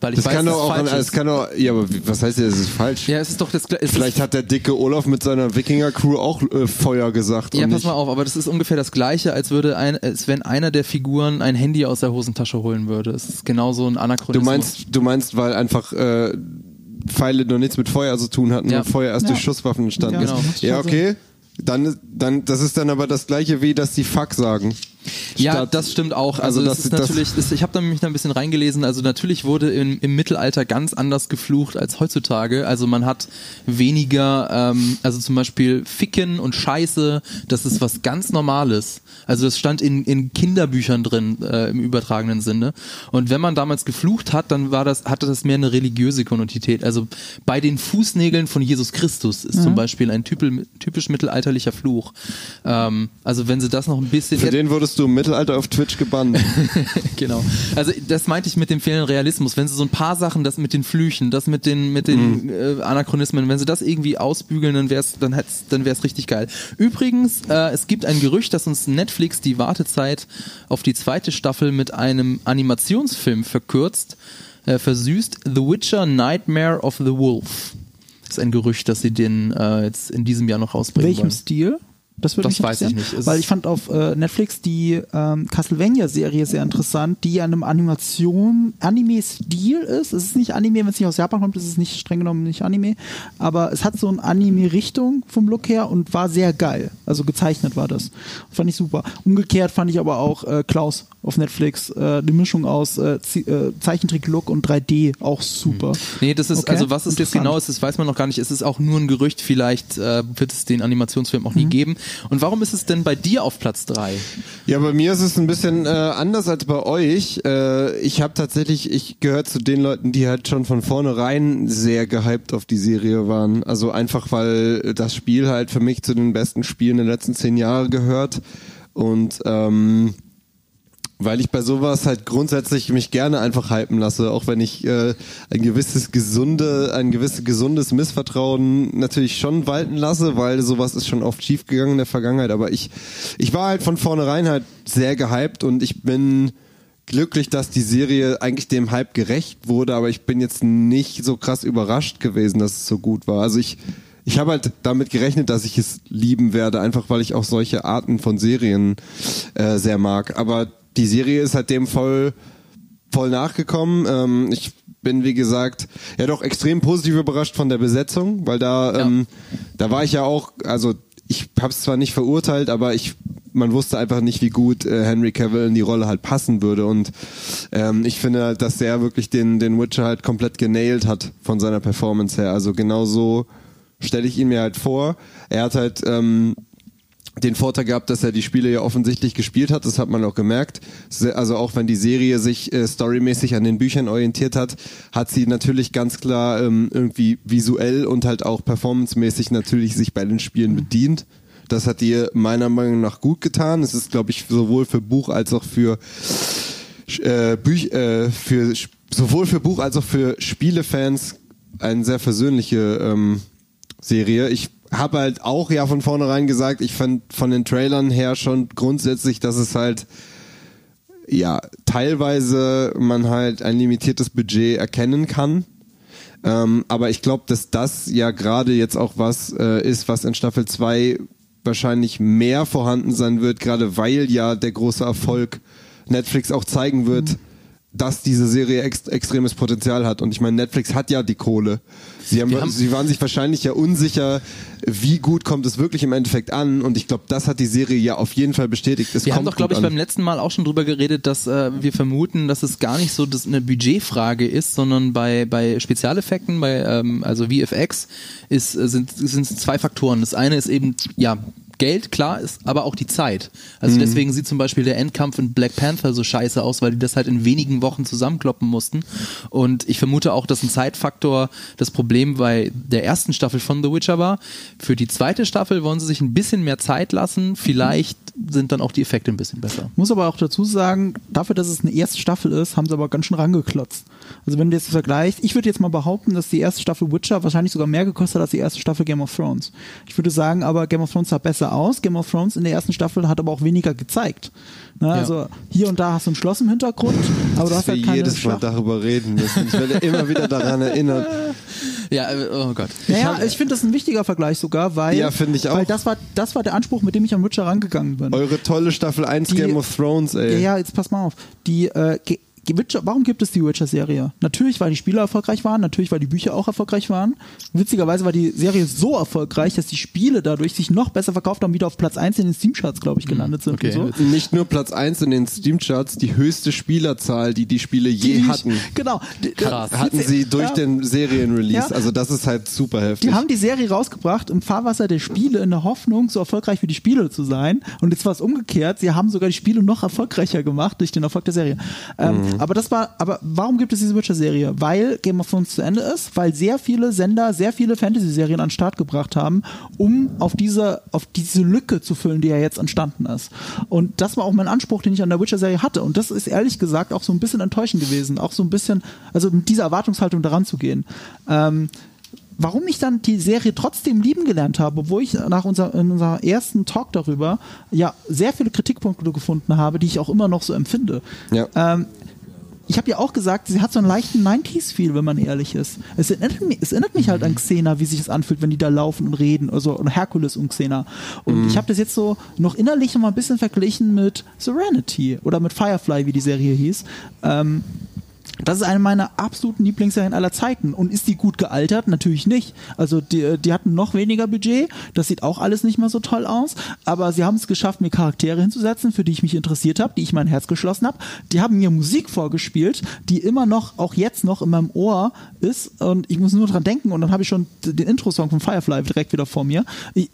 Weil ich Das weiß, kann doch auch, falsch es ist. kann doch, ja, aber was heißt denn, es ist falsch? Ja, es ist doch das es Vielleicht hat der dicke Olaf mit seiner Wikinger-Crew auch äh, Feuer gesagt. Ja, pass mal auf, aber das ist ungefähr das gleiche, als würde ein, als wenn einer der Figuren ein Handy aus der Hosentasche holen würde. Es ist genauso ein Du Anachronismus. meinst, du meinst, weil einfach äh, Pfeile noch nichts mit Feuer zu tun hatten, Ja. und Feuer erst Ja. durch Schusswaffen entstanden Ja, ist. genau. Ja, okay. Dann, dann, das ist dann aber das gleiche wie, dass die Fuck sagen. Ja, das stimmt auch. Also, Also das, ist natürlich, das, ich habe da mich da ein bisschen reingelesen. Also natürlich wurde im, im Mittelalter ganz anders geflucht als heutzutage. Also man hat weniger, ähm, also zum Beispiel Ficken und Scheiße, das ist was ganz Normales. Also das stand in, in Kinderbüchern drin äh, im übertragenen Sinne. Und wenn man damals geflucht hat, dann war das, hatte das mehr eine religiöse Konnotität. Also bei den Fußnägeln von Jesus Christus ist zum Beispiel ein typisch, mittelalterlicher Fluch. Ähm, also wenn sie das noch ein bisschen Für den wurdest du im Mittelalter auf Twitch gebannt. genau. Also das meinte ich mit dem fehlenden Realismus. Wenn sie so ein paar Sachen, das mit den Flüchen, das mit den mit den äh, Anachronismen, wenn sie das irgendwie ausbügeln, dann dann hätt's, dann wär's richtig geil. Übrigens, äh, es gibt ein Gerücht, dass uns Netflix die Wartezeit auf die zweite Staffel mit einem Animationsfilm verkürzt, äh, versüßt. The Witcher Nightmare of the Wolf. Das ist ein Gerücht, dass sie den äh, jetzt in diesem Jahr noch rausbringen Welchem wollen. Stil? Das, würde mich weiß ich nicht. Es Weil ich fand auf äh, Netflix die ähm, Castlevania-Serie sehr interessant, die ja in einem Animation, Anime-Stil ist. Es ist nicht Anime, wenn es nicht aus Japan kommt, es ist nicht streng genommen nicht Anime, aber es hat so eine Anime-Richtung vom Look her und war sehr geil. Also gezeichnet war das. Fand ich super. Umgekehrt fand ich aber auch äh, Klaus auf Netflix, äh, die Mischung aus äh, äh, Zeichentrick-Look und 3D auch super. Nee, das ist, Okay, also was es jetzt genau ist, das weiß man noch gar nicht. Es ist auch nur ein Gerücht, vielleicht äh, wird es den Animationsfilm auch nie Mhm. geben. Und warum ist es denn bei dir auf Platz 3? Ja, bei mir ist es ein bisschen äh, anders als bei euch. Äh, ich habe tatsächlich, ich gehöre zu den Leuten, die halt schon von vornherein sehr gehypt auf die Serie waren. Also einfach, weil das Spiel halt für mich zu den besten Spielen der letzten zehn Jahre gehört. Und ähm, weil ich bei sowas halt grundsätzlich mich gerne einfach hypen lasse, auch wenn ich äh, ein gewisses gesunde, ein gewisses gesundes Missvertrauen natürlich schon walten lasse, weil sowas ist schon oft schief gegangen in der Vergangenheit. Aber ich, ich war halt von vornherein halt sehr gehypt und ich bin glücklich, dass die Serie eigentlich dem Hype gerecht wurde, aber ich bin jetzt nicht so krass überrascht gewesen, dass es so gut war. Also ich ich habe halt damit gerechnet, dass ich es lieben werde, einfach weil ich auch solche Arten von Serien äh, sehr mag. Aber die Serie ist halt dem voll, voll nachgekommen. Ähm, ich bin, wie gesagt, ja doch extrem positiv überrascht von der Besetzung, weil da, Ja. ähm, da war ich ja auch, also ich habe es zwar nicht verurteilt, aber ich man wusste einfach nicht, wie gut äh, Henry Cavill in die Rolle halt passen würde und ähm, ich finde halt, dass der wirklich den den Witcher halt komplett genailt hat von seiner Performance her. Also genau so stelle ich ihn mir halt vor. Er hat halt ähm, den Vorteil gehabt, dass er die Spiele ja offensichtlich gespielt hat, das hat man auch gemerkt. Also auch wenn die Serie sich äh, storymäßig an den Büchern orientiert hat, hat sie natürlich ganz klar ähm, irgendwie visuell und halt auch performancemäßig natürlich sich bei den Spielen bedient. Das hat ihr meiner Meinung nach gut getan. Es ist, glaube ich, sowohl für Buch als auch für äh, Büch, äh, für sowohl für Buch als auch für Spielefans eine sehr versöhnliche ähm, Serie. Ich habe halt auch ja von vornherein gesagt, ich fand von den Trailern her schon grundsätzlich, dass es halt ja teilweise man halt ein limitiertes Budget erkennen kann. Ähm, aber ich glaube, dass das ja gerade jetzt auch was äh, ist, was in Staffel 2 wahrscheinlich mehr vorhanden sein wird, gerade weil ja der große Erfolg Netflix auch zeigen wird, dass diese Serie ext extremes Potenzial hat. Und ich meine, Netflix hat ja die Kohle. Sie, haben, haben- sie waren sich wahrscheinlich ja unsicher, wie gut kommt es wirklich im Endeffekt an. Und ich glaube, das hat die Serie ja auf jeden Fall bestätigt. Es Wir haben doch, glaube ich, an. beim letzten Mal auch schon drüber geredet, dass äh, wir vermuten, dass es gar nicht so das eine Budgetfrage ist, sondern bei, bei Spezialeffekten, bei ähm, also VFX, ist, äh, sind, sind es zwei Faktoren. Das eine ist eben, ja, Geld, klar, ist aber auch die Zeit. Also Mhm. deswegen sieht zum Beispiel der Endkampf in Black Panther so scheiße aus, weil die das halt in wenigen Wochen zusammenkloppen mussten. Und ich vermute auch, dass ein Zeitfaktor das Problem bei der ersten Staffel von The Witcher war. Für die zweite Staffel wollen sie sich ein bisschen mehr Zeit lassen. Vielleicht sind dann auch die Effekte ein bisschen besser. Muss aber auch dazu sagen, dafür, dass es eine erste Staffel ist, haben sie aber ganz schön rangeklotzt. Also wenn du jetzt vergleichst, ich würde jetzt mal behaupten, dass die erste Staffel Witcher wahrscheinlich sogar mehr gekostet hat als die erste Staffel Game of Thrones. Ich würde sagen, aber Game of Thrones sah besser aus. Game of Thrones in der ersten Staffel hat aber auch weniger gezeigt. Ne, Also hier und da hast du ein Schloss im Hintergrund, aber du hast halt keine jedes Mal Schlacht. darüber reden müssen. Ich werde immer wieder daran erinnert. Ja, äh, oh Gott. Naja, ich finde das ein wichtiger Vergleich sogar, weil, Ja, ich auch. weil das war, das war der Anspruch, mit dem ich an Witcher rangegangen bin. Eure tolle Staffel 1 Die- Game of Thrones, ey. Ja, ja, jetzt pass mal auf. Die, äh, Witcher, warum gibt es die Witcher-Serie? Natürlich, weil die Spieler erfolgreich waren, natürlich, weil die Bücher auch erfolgreich waren. Witzigerweise war die Serie so erfolgreich, dass die Spiele dadurch sich noch besser verkauft haben, wieder auf Platz 1 in den Steam-Charts, glaube ich, gelandet sind okay. und so. Nicht nur Platz 1 in den Steam-Charts, die höchste Spielerzahl, die die Spiele je Die- hatten, Genau. Krass. hatten sie durch Ja. den Serienrelease. Ja. Also das ist halt super heftig. Die haben die Serie rausgebracht im Fahrwasser der Spiele in der Hoffnung, so erfolgreich wie die Spiele zu sein. Und jetzt war es umgekehrt. Sie haben sogar die Spiele noch erfolgreicher gemacht durch den Erfolg der Serie. Ähm, Aber das war, aber warum gibt es diese Witcher-Serie? Weil Game of Thrones zu Ende ist, weil sehr viele Sender sehr viele Fantasy-Serien an den Start gebracht haben, um auf diese, auf diese Lücke zu füllen, die ja jetzt entstanden ist. Und das war auch mein Anspruch, den ich an der Witcher-Serie hatte. Und das ist ehrlich gesagt auch so ein bisschen enttäuschend gewesen. Auch so ein bisschen, also mit dieser Erwartungshaltung daran zu gehen. Ähm, warum ich dann die Serie trotzdem lieben gelernt habe, obwohl ich nach unser, in unserer ersten Talk darüber ja sehr viele Kritikpunkte gefunden habe, die ich auch immer noch so empfinde. Ja. Ähm, ich habe ja auch gesagt, sie hat so einen leichten 90s-Feel, wenn man ehrlich ist. Es erinnert, mich, es erinnert mich halt an Xena, wie sich das anfühlt, wenn die da laufen und reden, also und Herkules und Xena. Und ich habe das jetzt so noch innerlich noch mal ein bisschen verglichen mit Serenity oder mit Firefly, wie die Serie hieß. Ähm, das ist eine meiner absoluten Lieblingsserien aller Zeiten. Und ist die gut gealtert? Natürlich nicht. Also die, die hatten noch weniger Budget. Das sieht auch alles nicht mehr so toll aus. Aber sie haben es geschafft, mir Charaktere hinzusetzen, für die ich mich interessiert habe, die ich mein Herz geschlossen habe. Die haben mir Musik vorgespielt, die immer noch, auch jetzt noch in meinem Ohr ist. Und ich muss nur dran denken. Und dann habe ich schon den Intro-Song von Firefly direkt wieder vor mir.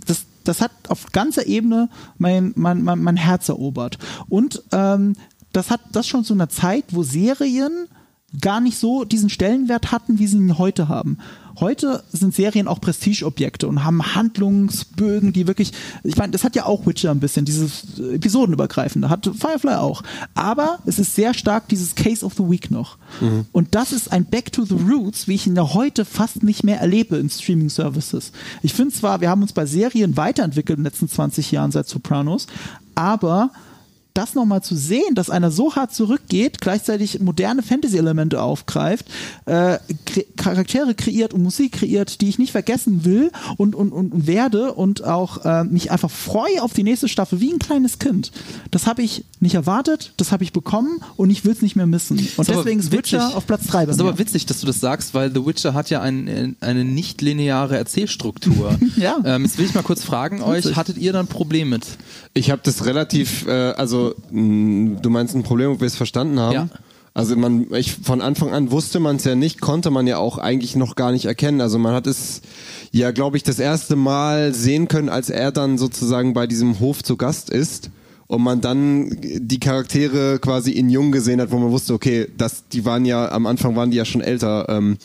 Das, das hat auf ganzer Ebene mein, mein, mein, mein Herz erobert. Und ähm, das hat das schon zu einer Zeit, wo Serien gar nicht so diesen Stellenwert hatten, wie sie ihn heute haben. Heute sind Serien auch Prestigeobjekte und haben Handlungsbögen, die wirklich, ich meine, das hat ja auch Witcher ein bisschen, dieses episodenübergreifende, hat Firefly auch. Aber es ist sehr stark dieses Case of the Week noch. Mhm. Und das ist ein Back to the Roots, wie ich ihn ja heute fast nicht mehr erlebe in Streaming Services. Ich finde zwar, wir haben uns bei Serien weiterentwickelt in den letzten 20 Jahren seit Sopranos, aber das nochmal zu sehen, dass einer so hart zurückgeht, gleichzeitig moderne Fantasy-Elemente aufgreift, äh, Charaktere kreiert und Musik kreiert, die ich nicht vergessen will und, und, und werde und auch äh, mich einfach freue auf die nächste Staffel wie ein kleines Kind. Das habe ich nicht erwartet, das habe ich bekommen und ich will es nicht mehr missen. Und ist deswegen ist Witcher witzig. auf Platz 3 bei Das ist mir. aber witzig, dass du das sagst, weil The Witcher hat ja ein, eine nicht lineare Erzählstruktur. Ja. Ähm, jetzt will ich mal kurz fragen euch, Witzig. hattet ihr dann ein Problem mit? Ich habe das relativ, äh, also mh, du meinst ein Problem, ob wir es verstanden haben? Ja. Also man, ich von Anfang an wusste man es ja nicht, konnte man ja auch eigentlich noch gar nicht erkennen. Also man hat es ja, glaube ich, das erste Mal sehen können, als er dann sozusagen bei diesem Hof zu Gast ist und man dann die Charaktere quasi in Jung gesehen hat, wo man wusste, okay, das, die waren ja am Anfang waren die ja schon älter. Ähm,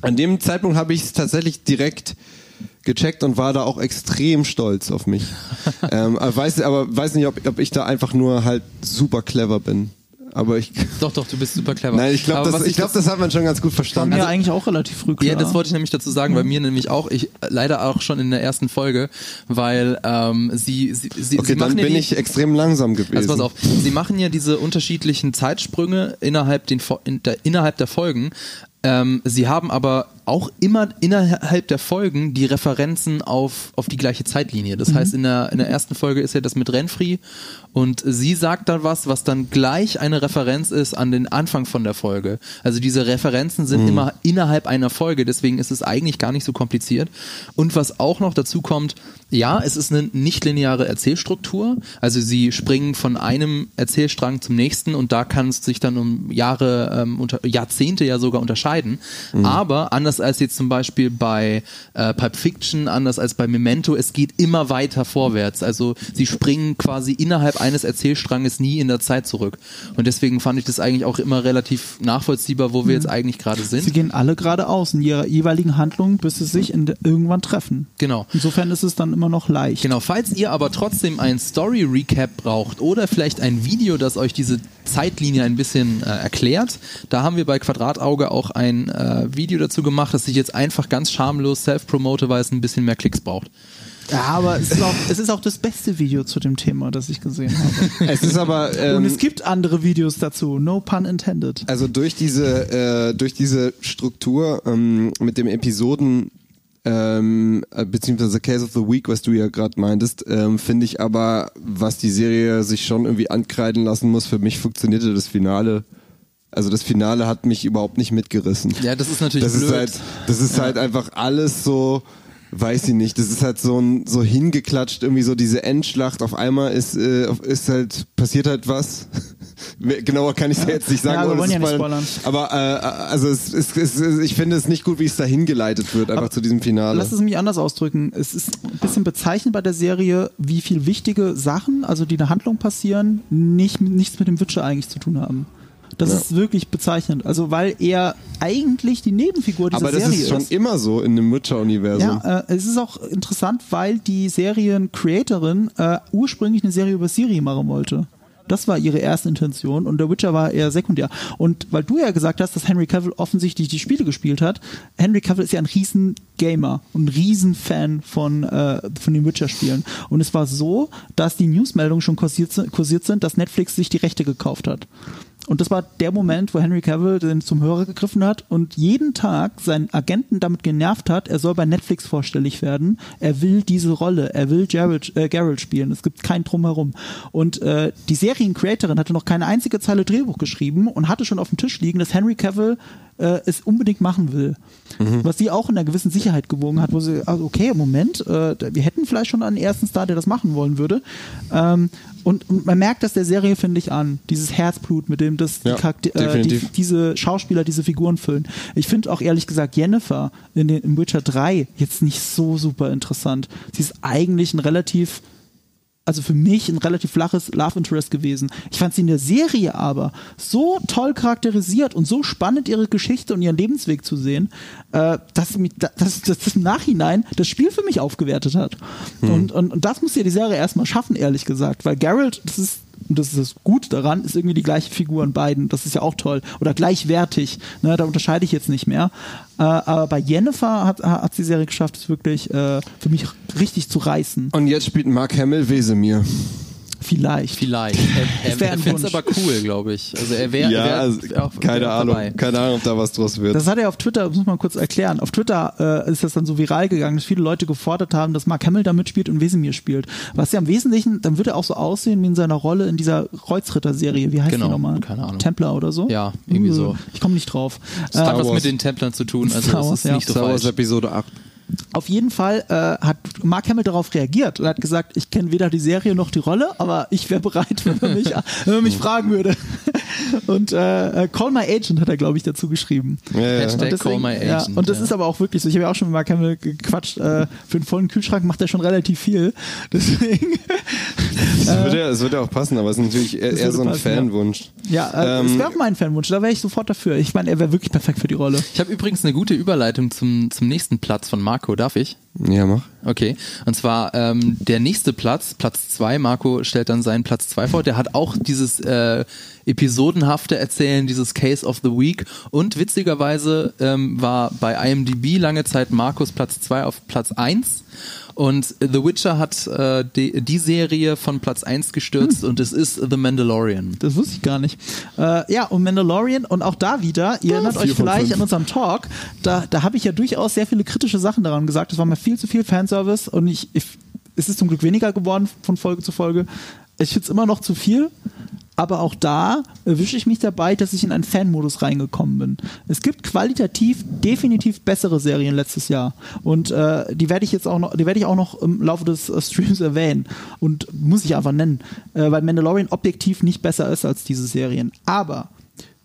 an dem Zeitpunkt habe ich es tatsächlich direkt gecheckt und war da auch extrem stolz auf mich. ähm, aber weiß, aber weiß nicht, ob, ob ich da einfach nur halt super clever bin. Aber ich, Doch, doch, du bist super clever. nein, ich glaube, das, ich glaub, das hat man schon ganz gut verstanden. mir Also, eigentlich auch relativ früh klar. Ja, das wollte ich nämlich dazu sagen, bei mir nämlich auch, ich leider auch schon in der ersten Folge, weil ähm, sie, sie, sie, okay, sie dann machen ja bin die, ich extrem langsam gewesen. Also pass auf, sie machen ja diese unterschiedlichen Zeitsprünge innerhalb, den, in der, innerhalb der Folgen. Ähm, sie haben aber auch immer innerhalb der Folgen die Referenzen auf, auf die gleiche Zeitlinie. Das heißt, in der, in der ersten Folge ist ja das mit Renfri und sie sagt dann was, was dann gleich eine Referenz ist an den Anfang von der Folge. Also diese Referenzen sind immer innerhalb einer Folge, deswegen ist es eigentlich gar nicht so kompliziert. Und was auch noch dazu kommt, ja, es ist eine nicht lineare Erzählstruktur. Also sie springen von einem Erzählstrang zum nächsten und da kann es sich dann um Jahre, ähm, unter, Jahrzehnte ja sogar unterscheiden. Aber anders als jetzt zum Beispiel bei äh, Pulp Fiction, anders als bei Memento, es geht immer weiter vorwärts. Also sie springen quasi innerhalb eines Erzählstranges nie in der Zeit zurück. Und deswegen fand ich das eigentlich auch immer relativ nachvollziehbar, wo wir jetzt eigentlich gerade sind. Sie gehen alle geradeaus in ihrer jeweiligen Handlung, bis sie sich in, irgendwann treffen. Genau. Insofern ist es dann immer noch leicht. Genau, falls ihr aber trotzdem ein Story-Recap braucht oder vielleicht ein Video, das euch diese Zeitlinie ein bisschen äh, erklärt, da haben wir bei Quadratauge auch ein äh, Video dazu gemacht, das ich jetzt einfach ganz schamlos self-promote, weil es ein bisschen mehr Klicks braucht. Ja, aber es ist, auch, es ist auch das beste Video zu dem Thema, das ich gesehen habe. es ist aber ähm, Und es gibt andere Videos dazu. No pun intended. also durch diese äh, durch diese Struktur ähm, mit dem Episoden ähm, äh, beziehungsweise Case of the Week, was du ja gerade meintest, ähm, finde ich aber, was die Serie sich schon irgendwie ankreiden lassen muss, für mich funktionierte das Finale. Also das Finale hat mich überhaupt nicht mitgerissen. Ja, das ist natürlich das blöd. ist halt, das ist halt einfach alles so, weiß ich nicht, das ist halt so ein, so hingeklatscht, irgendwie so diese Endschlacht, auf einmal ist, äh, ist halt, passiert halt was. Genauer kann ich es ja. jetzt nicht sagen. Ja, wir wollen ja nicht spoilern. Aber äh, also es, es, es, es, ich finde es nicht gut, wie es da hingeleitet wird, einfach Aber zu diesem Finale. Lass es mich anders ausdrücken. Es ist ein bisschen bezeichnend bei der Serie, wie viel wichtige Sachen, also die in der Handlung passieren, nicht, nichts mit dem Witcher eigentlich zu tun haben. Das Ja. ist wirklich bezeichnend. Also weil er eigentlich die Nebenfigur dieser Aber das Serie ist schon immer so in dem Witcher-Universum. Ja, äh, es ist auch interessant, weil die Serien-Creatorin äh, ursprünglich eine Serie über Siri machen wollte. Das war ihre erste Intention und der Witcher war eher sekundär. Und weil du ja gesagt hast, dass Henry Cavill offensichtlich die Spiele gespielt hat, Henry Cavill ist ja ein riesen Gamer und ein riesen Fan von, äh, von den Witcher-Spielen. Und es war so, dass die Newsmeldungen schon kursiert, kursiert sind, dass Netflix sich die Rechte gekauft hat. Und das war der Moment, wo Henry Cavill den zum Hörer gegriffen hat und jeden Tag seinen Agenten damit genervt hat, er soll bei Netflix vorstellig werden. Er will diese Rolle, er will Geralt, äh, Geralt spielen. Es gibt kein Drumherum. Und äh, die Seriencreatorin hatte noch keine einzige Zeile Drehbuch geschrieben und hatte schon auf dem Tisch liegen, dass Henry Cavill äh, es unbedingt machen will. Was sie auch in einer gewissen Sicherheit gewogen hat, wo sie, also okay, Moment, äh, wir hätten vielleicht schon einen ersten Star, der das machen wollen würde. Ähm, und, und man merkt das der Serie, finde ich, an. Dieses Herzblut, mit dem das Ja, die äh, die, diese Schauspieler diese Figuren füllen. Ich finde auch ehrlich gesagt Jennifer in den, in Witcher 3 jetzt nicht so super interessant. Sie ist eigentlich ein relativ also für mich ein relativ flaches Love Interest gewesen. Ich fand sie in der Serie aber so toll charakterisiert und so spannend ihre Geschichte und ihren Lebensweg zu sehen, äh, dass, mich, dass, dass das im Nachhinein das Spiel für mich aufgewertet hat. Und, und, und das muss ja die Serie erstmal schaffen, ehrlich gesagt, weil Geralt, das ist und das ist das gut daran, ist irgendwie die gleiche Figur in beiden. Das ist ja auch toll. Oder gleichwertig. Ne, da unterscheide ich jetzt nicht mehr. Äh, aber bei Jennifer hat, hat die Serie geschafft, es wirklich äh, für mich richtig zu reißen. Und jetzt spielt Mark Hamill Wesemir. Vielleicht. Vielleicht. Er, er, er Wunsch. es aber cool, glaube ich. Also er wäre Ja, wär also, auch keine wär Ahnung. dabei. Keine Ahnung, ob da was draus wird. Das hat er auf Twitter, muss man kurz erklären. Auf Twitter äh, ist das dann so viral gegangen, dass viele Leute gefordert haben, dass Mark Hamill da mitspielt und Wesemir spielt. Was ja im Wesentlichen, dann wird er auch so aussehen wie in seiner Rolle in dieser Kreuzritter-Serie. Wie heißt Genau, die nochmal? keine Ahnung. Templar oder so? Ja, irgendwie Uh, so. Ich komme nicht drauf. Das hat Star was mit den Templern zu tun, also Star das Wars, ist ja. nicht so Star Wars falsch. Episode 8. Auf jeden Fall äh, hat Mark Hamill darauf reagiert und hat gesagt, ich kenne weder die Serie noch die Rolle, aber ich wäre bereit, wenn man mich, wenn man mich fragen würde. Und äh, äh, Call My Agent hat er, glaube ich, dazu geschrieben. Ja, ja. Hashtag Und Call My ja, Agent. und das ja. ist aber auch wirklich so. Ich habe ja auch schon mit Mark Hamill gequatscht. Äh, für einen vollen Kühlschrank macht er schon relativ viel. Deswegen, Es wird, ja, es wird ja auch passen, aber es ist natürlich eher, eher würde so ein passen, ja. Fanwunsch. ja, äh, Ähm, es wäre auch mein Fanwunsch. Da wäre ich sofort dafür. Ich meine, er wäre wirklich perfekt für die Rolle. Ich habe übrigens eine gute Überleitung zum, zum nächsten Platz von Marco. Darf ich? Ja, mach. Okay. Und zwar ähm, der nächste Platz, Platz zwei. Marco stellt dann seinen Platz zwei vor. Der hat auch dieses äh, episodenhafte Erzählen, dieses Case of the Week. Und witzigerweise ähm, war bei IMDb lange Zeit Markus Platz zwei auf Platz eins. Und The Witcher hat äh, die, die Serie von Platz eins gestürzt und es ist The Mandalorian. Das wusste ich gar nicht. Äh, ja, und Mandalorian und auch da wieder, ihr erinnert vier euch vielleicht fünf. an unserem Talk, da, da habe ich ja durchaus sehr viele kritische Sachen daran gesagt. Es war mir viel zu viel Fanservice und ich, ich es ist zum Glück weniger geworden von Folge zu Folge. Ich finde es immer noch zu viel. Aber auch da erwische ich mich dabei, dass ich in einen Fan-Modus reingekommen bin. Es gibt qualitativ definitiv bessere Serien letztes Jahr. Und äh, die werde ich jetzt auch noch, die werde ich auch noch im Laufe des äh, Streams erwähnen. Und muss ich einfach nennen. Äh, weil Mandalorian objektiv nicht besser ist als diese Serien. Aber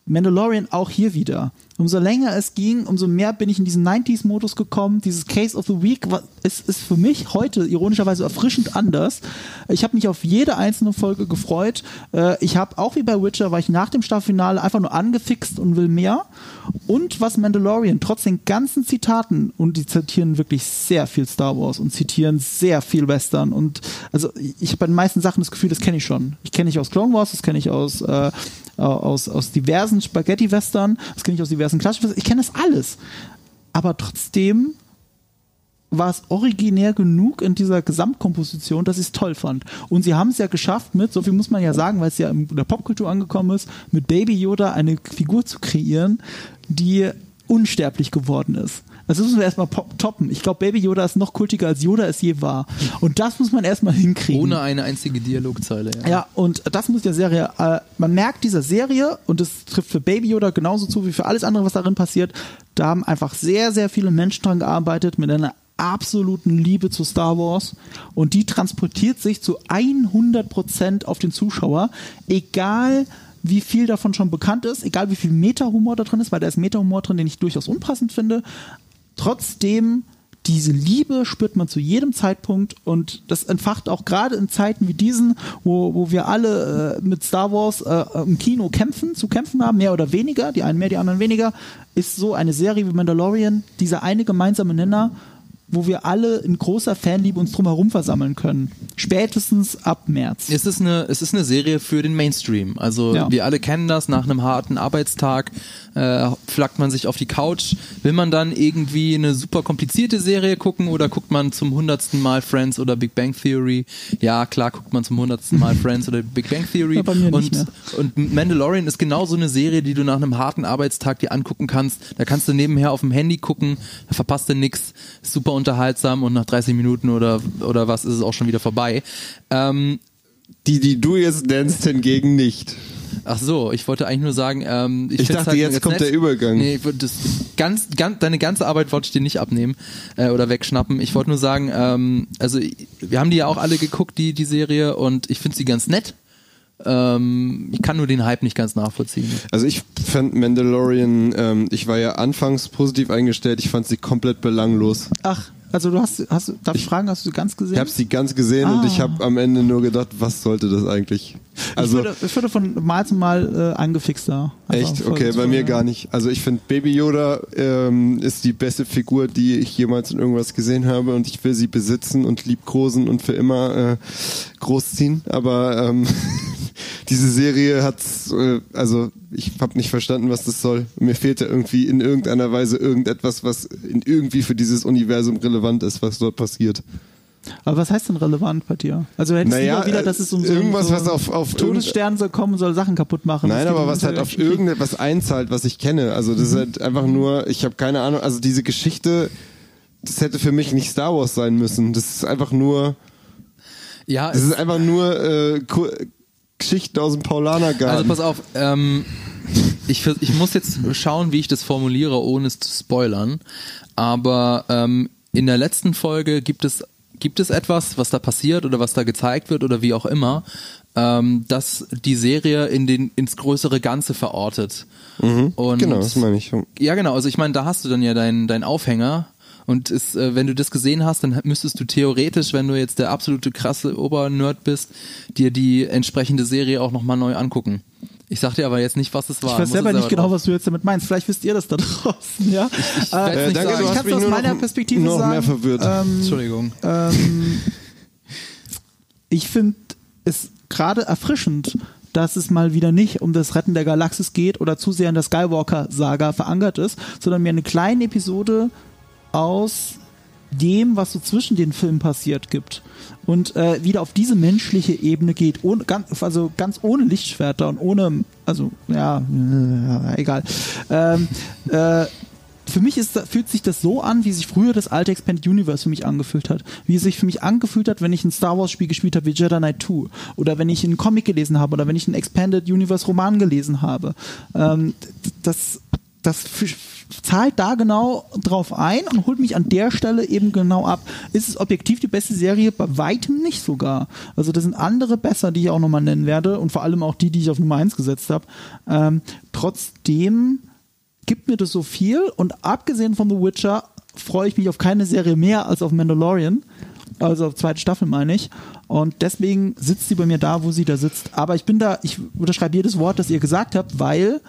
Mandalorian auch hier wieder. Umso länger es ging, umso mehr bin ich in diesen 90s-Modus gekommen. Dieses Case of the Week ist, ist für mich heute ironischerweise erfrischend anders. Ich habe mich auf jede einzelne Folge gefreut. Äh, ich habe auch wie bei Witcher, war ich nach dem Staffelfinale einfach nur angefixt und will mehr. Und was Mandalorian, trotz den ganzen Zitaten, und die zitieren wirklich sehr viel Star Wars und zitieren sehr viel Western. Und also ich habe bei den meisten Sachen das Gefühl, das kenne ich schon. Ich kenne ich aus Clone Wars, das kenne ich aus, äh, aus, aus diversen Spaghetti-Western, das kenne ich aus diversen klassischen. Ich kenne das alles. Aber trotzdem war es originär genug in dieser Gesamtkomposition, dass ich es toll fand. Und sie haben es ja geschafft mit, so viel muss man ja sagen, weil es ja in der Popkultur angekommen ist, mit Baby Yoda eine Figur zu kreieren, die unsterblich geworden ist. Also das müssen wir erstmal toppen. Ich glaube, Baby Yoda ist noch kultiger als Yoda es je war. Und das muss man erstmal hinkriegen. Ohne eine einzige Dialogzeile. Ja. Ja, und das muss der Serie, äh, man merkt dieser Serie, und das trifft für Baby Yoda genauso zu wie für alles andere, was darin passiert, da haben einfach sehr, sehr viele Menschen dran gearbeitet mit einer absoluten Liebe zu Star Wars und die transportiert sich zu 100% auf den Zuschauer, egal wie viel davon schon bekannt ist, egal wie viel Meta-Humor da drin ist, weil da ist Meta-Humor drin, den ich durchaus unpassend finde. Trotzdem diese Liebe spürt man zu jedem Zeitpunkt und das entfacht auch gerade in Zeiten wie diesen, wo, wo wir alle äh, mit Star Wars äh, im Kino kämpfen, zu kämpfen haben, mehr oder weniger, die einen mehr, die anderen weniger, ist so eine Serie wie Mandalorian dieser eine gemeinsame Nenner, wo wir alle in großer Fanliebe uns drumherum versammeln können. Spätestens ab März. Es ist eine, es ist eine Serie für den Mainstream. Also Ja. wir alle kennen das, nach einem harten Arbeitstag äh, flackt man sich auf die Couch. Will man dann irgendwie eine super komplizierte Serie gucken oder guckt man zum hundertsten Mal Friends oder Big Bang Theory? Ja, klar, guckt man zum hundertsten Mal Friends oder Big Bang Theory. Und, nicht mehr. und Mandalorian ist genau so eine Serie, die du nach einem harten Arbeitstag dir angucken kannst. Da kannst du nebenher auf dem Handy gucken, da verpasst du ist super unterhaltsam und nach 30 Minuten oder, oder was ist es auch schon wieder vorbei. Ähm, Die, die du jetzt nennst, hingegen nicht. Ach so, ich wollte eigentlich nur sagen, ähm, ich, Ich dachte, halt jetzt kommt nett. der Übergang. Nee, das ganz, ganz, deine ganze Arbeit wollte ich dir nicht abnehmen äh, oder wegschnappen. Ich wollte nur sagen, ähm, also wir haben die ja auch alle geguckt, die die Serie, und ich finde sie ganz nett. Ähm, ich kann nur den Hype nicht ganz nachvollziehen. Also ich fand Mandalorian, ähm, ich war ja anfangs positiv eingestellt, ich fand sie komplett belanglos. Ach, also du hast, hast darf ich fragen, hast du ganz gesehen? Ich habe sie ganz gesehen und Ah. ich habe am Ende nur gedacht, was sollte das eigentlich? Also ich, würde, ich würde von Mal zu Mal äh, angefixt da. Einfach echt, okay, bei mir gar nicht. Also ich finde Baby Yoda ähm, ist die beste Figur, die ich jemals in irgendwas gesehen habe und ich will sie besitzen und liebkosen und für immer äh, großziehen. Aber ähm, diese Serie hat, äh, also ich habe nicht verstanden, was das soll. Mir fehlte irgendwie in irgendeiner Weise irgendetwas, was in irgendwie für dieses Universum relevant ist, was dort passiert. Aber was heißt denn relevant bei dir? Also hättest du Naja, lieber wieder, dass es um so irgendwas, so was auf- auf Todesstern soll kommen soll Sachen kaputt machen. Nein, aber was halt auf irgendetwas einzahlt, was ich kenne. Also das ist halt einfach nur, ich habe keine Ahnung, also diese Geschichte, das hätte für mich nicht Star Wars sein müssen. Das ist einfach nur, Ja, das ist einfach nur äh, Geschichten aus dem also Paulanergarten. pass auf, ähm, ich, ich muss jetzt schauen, wie ich das formuliere, ohne es zu spoilern. Aber ähm, in der letzten Folge gibt es gibt es etwas, was da passiert oder was da gezeigt wird oder wie auch immer, ähm, das die Serie in den ins größere Ganze verortet. Und genau, das meine ich. ja, genau. Also ich meine, da hast du dann ja deinen dein Aufhänger. Und ist, äh, wenn du das gesehen hast, dann müsstest du theoretisch, wenn du jetzt der absolute krasse Obernerd bist, dir die entsprechende Serie auch nochmal neu angucken. Ich sag dir aber jetzt nicht, was es war. Ich weiß selber nicht genau, drauf. was du jetzt damit meinst. Vielleicht wisst ihr das da draußen, ja? ich werd's äh, nicht danke, ich kann es aus meiner noch- Perspektive noch sagen. mehr verwirrt. Ähm, Entschuldigung. ähm, ich finde es gerade erfrischend, dass es mal wieder nicht um das Retten der Galaxis geht oder zu sehr in der Skywalker-Saga verankert ist, sondern mir eine kleine Episode aus dem, was so zwischen den Filmen passiert, gibt. Und äh, wieder auf diese menschliche Ebene geht, ohne, ganz, also ganz ohne Lichtschwerter und ohne, also ja, äh, egal. Ähm, äh, für mich ist, fühlt sich das so an, wie sich früher das alte Expanded Universe für mich angefühlt hat. Wie es sich für mich angefühlt hat, wenn ich ein Star Wars Spiel gespielt habe wie Jedi Knight 2. Oder wenn ich einen Comic gelesen habe. Oder wenn ich einen Expanded Universe Roman gelesen habe. Ähm, das, das zahlt da genau drauf ein und holt mich an der Stelle eben genau ab. Ist es objektiv die beste Serie? Bei weitem nicht sogar. Also da sind andere besser, die ich auch nochmal nennen werde und vor allem auch die, die ich auf Nummer 1 gesetzt habe. Ähm, trotzdem gibt mir das so viel und abgesehen von The Witcher freue ich mich auf keine Serie mehr als auf Mandalorian. Also auf zweite Staffel meine ich. Und deswegen sitzt sie bei mir da, wo sie da sitzt. Aber ich bin da, ich unterschreibe jedes Wort, das ihr gesagt habt, weil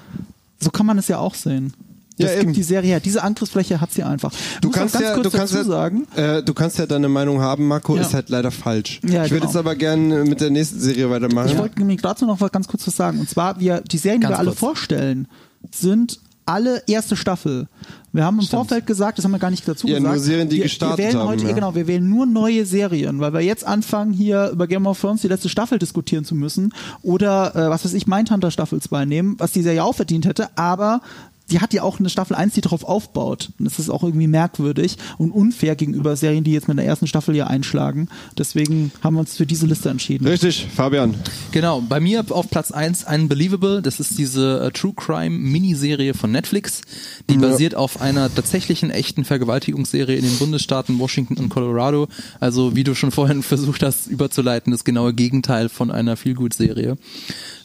so kann man es ja auch sehen. Das Ja, gibt die Serie her. Diese Angriffsfläche hat sie einfach. Du kannst, ganz ja, kurz du, kannst ja, sagen. äh, du kannst ja deine Meinung haben, Marco, Ja. ist halt leider falsch. Ja, ich würde genau. jetzt aber gerne mit der nächsten Serie weitermachen. Ich wollte nämlich dazu noch was ganz kurz was sagen. Und zwar, wir, die Serien, die Ganz wir alle kurz. vorstellen, sind alle erste Staffel. Wir haben im Vorfeld gesagt, das haben wir gar nicht dazu Ja, gesagt. nur Serien, die wir, gestartet wir wählen haben, Heute, ja. Genau, wir wählen nur neue Serien, weil wir jetzt anfangen, hier über Game of Thrones die letzte Staffel diskutieren zu müssen oder, äh, was weiß ich, Mindhunter Staffel 2 nehmen, was die Serie auch verdient hätte, aber die hat ja auch eine Staffel 1, die darauf aufbaut. Und das ist auch irgendwie merkwürdig und unfair gegenüber Serien, die jetzt mit der ersten Staffel hier einschlagen. Deswegen haben wir uns für diese Liste entschieden. Richtig, Fabian. Genau, bei mir auf Platz 1 Unbelievable. Das ist diese äh, True Crime Miniserie von Netflix. Die Ja. basiert auf einer tatsächlichen echten Vergewaltigungsserie in den Bundesstaaten Washington und Colorado. Also wie du schon vorhin versucht hast überzuleiten, das genaue Gegenteil von einer Feelgood-Serie.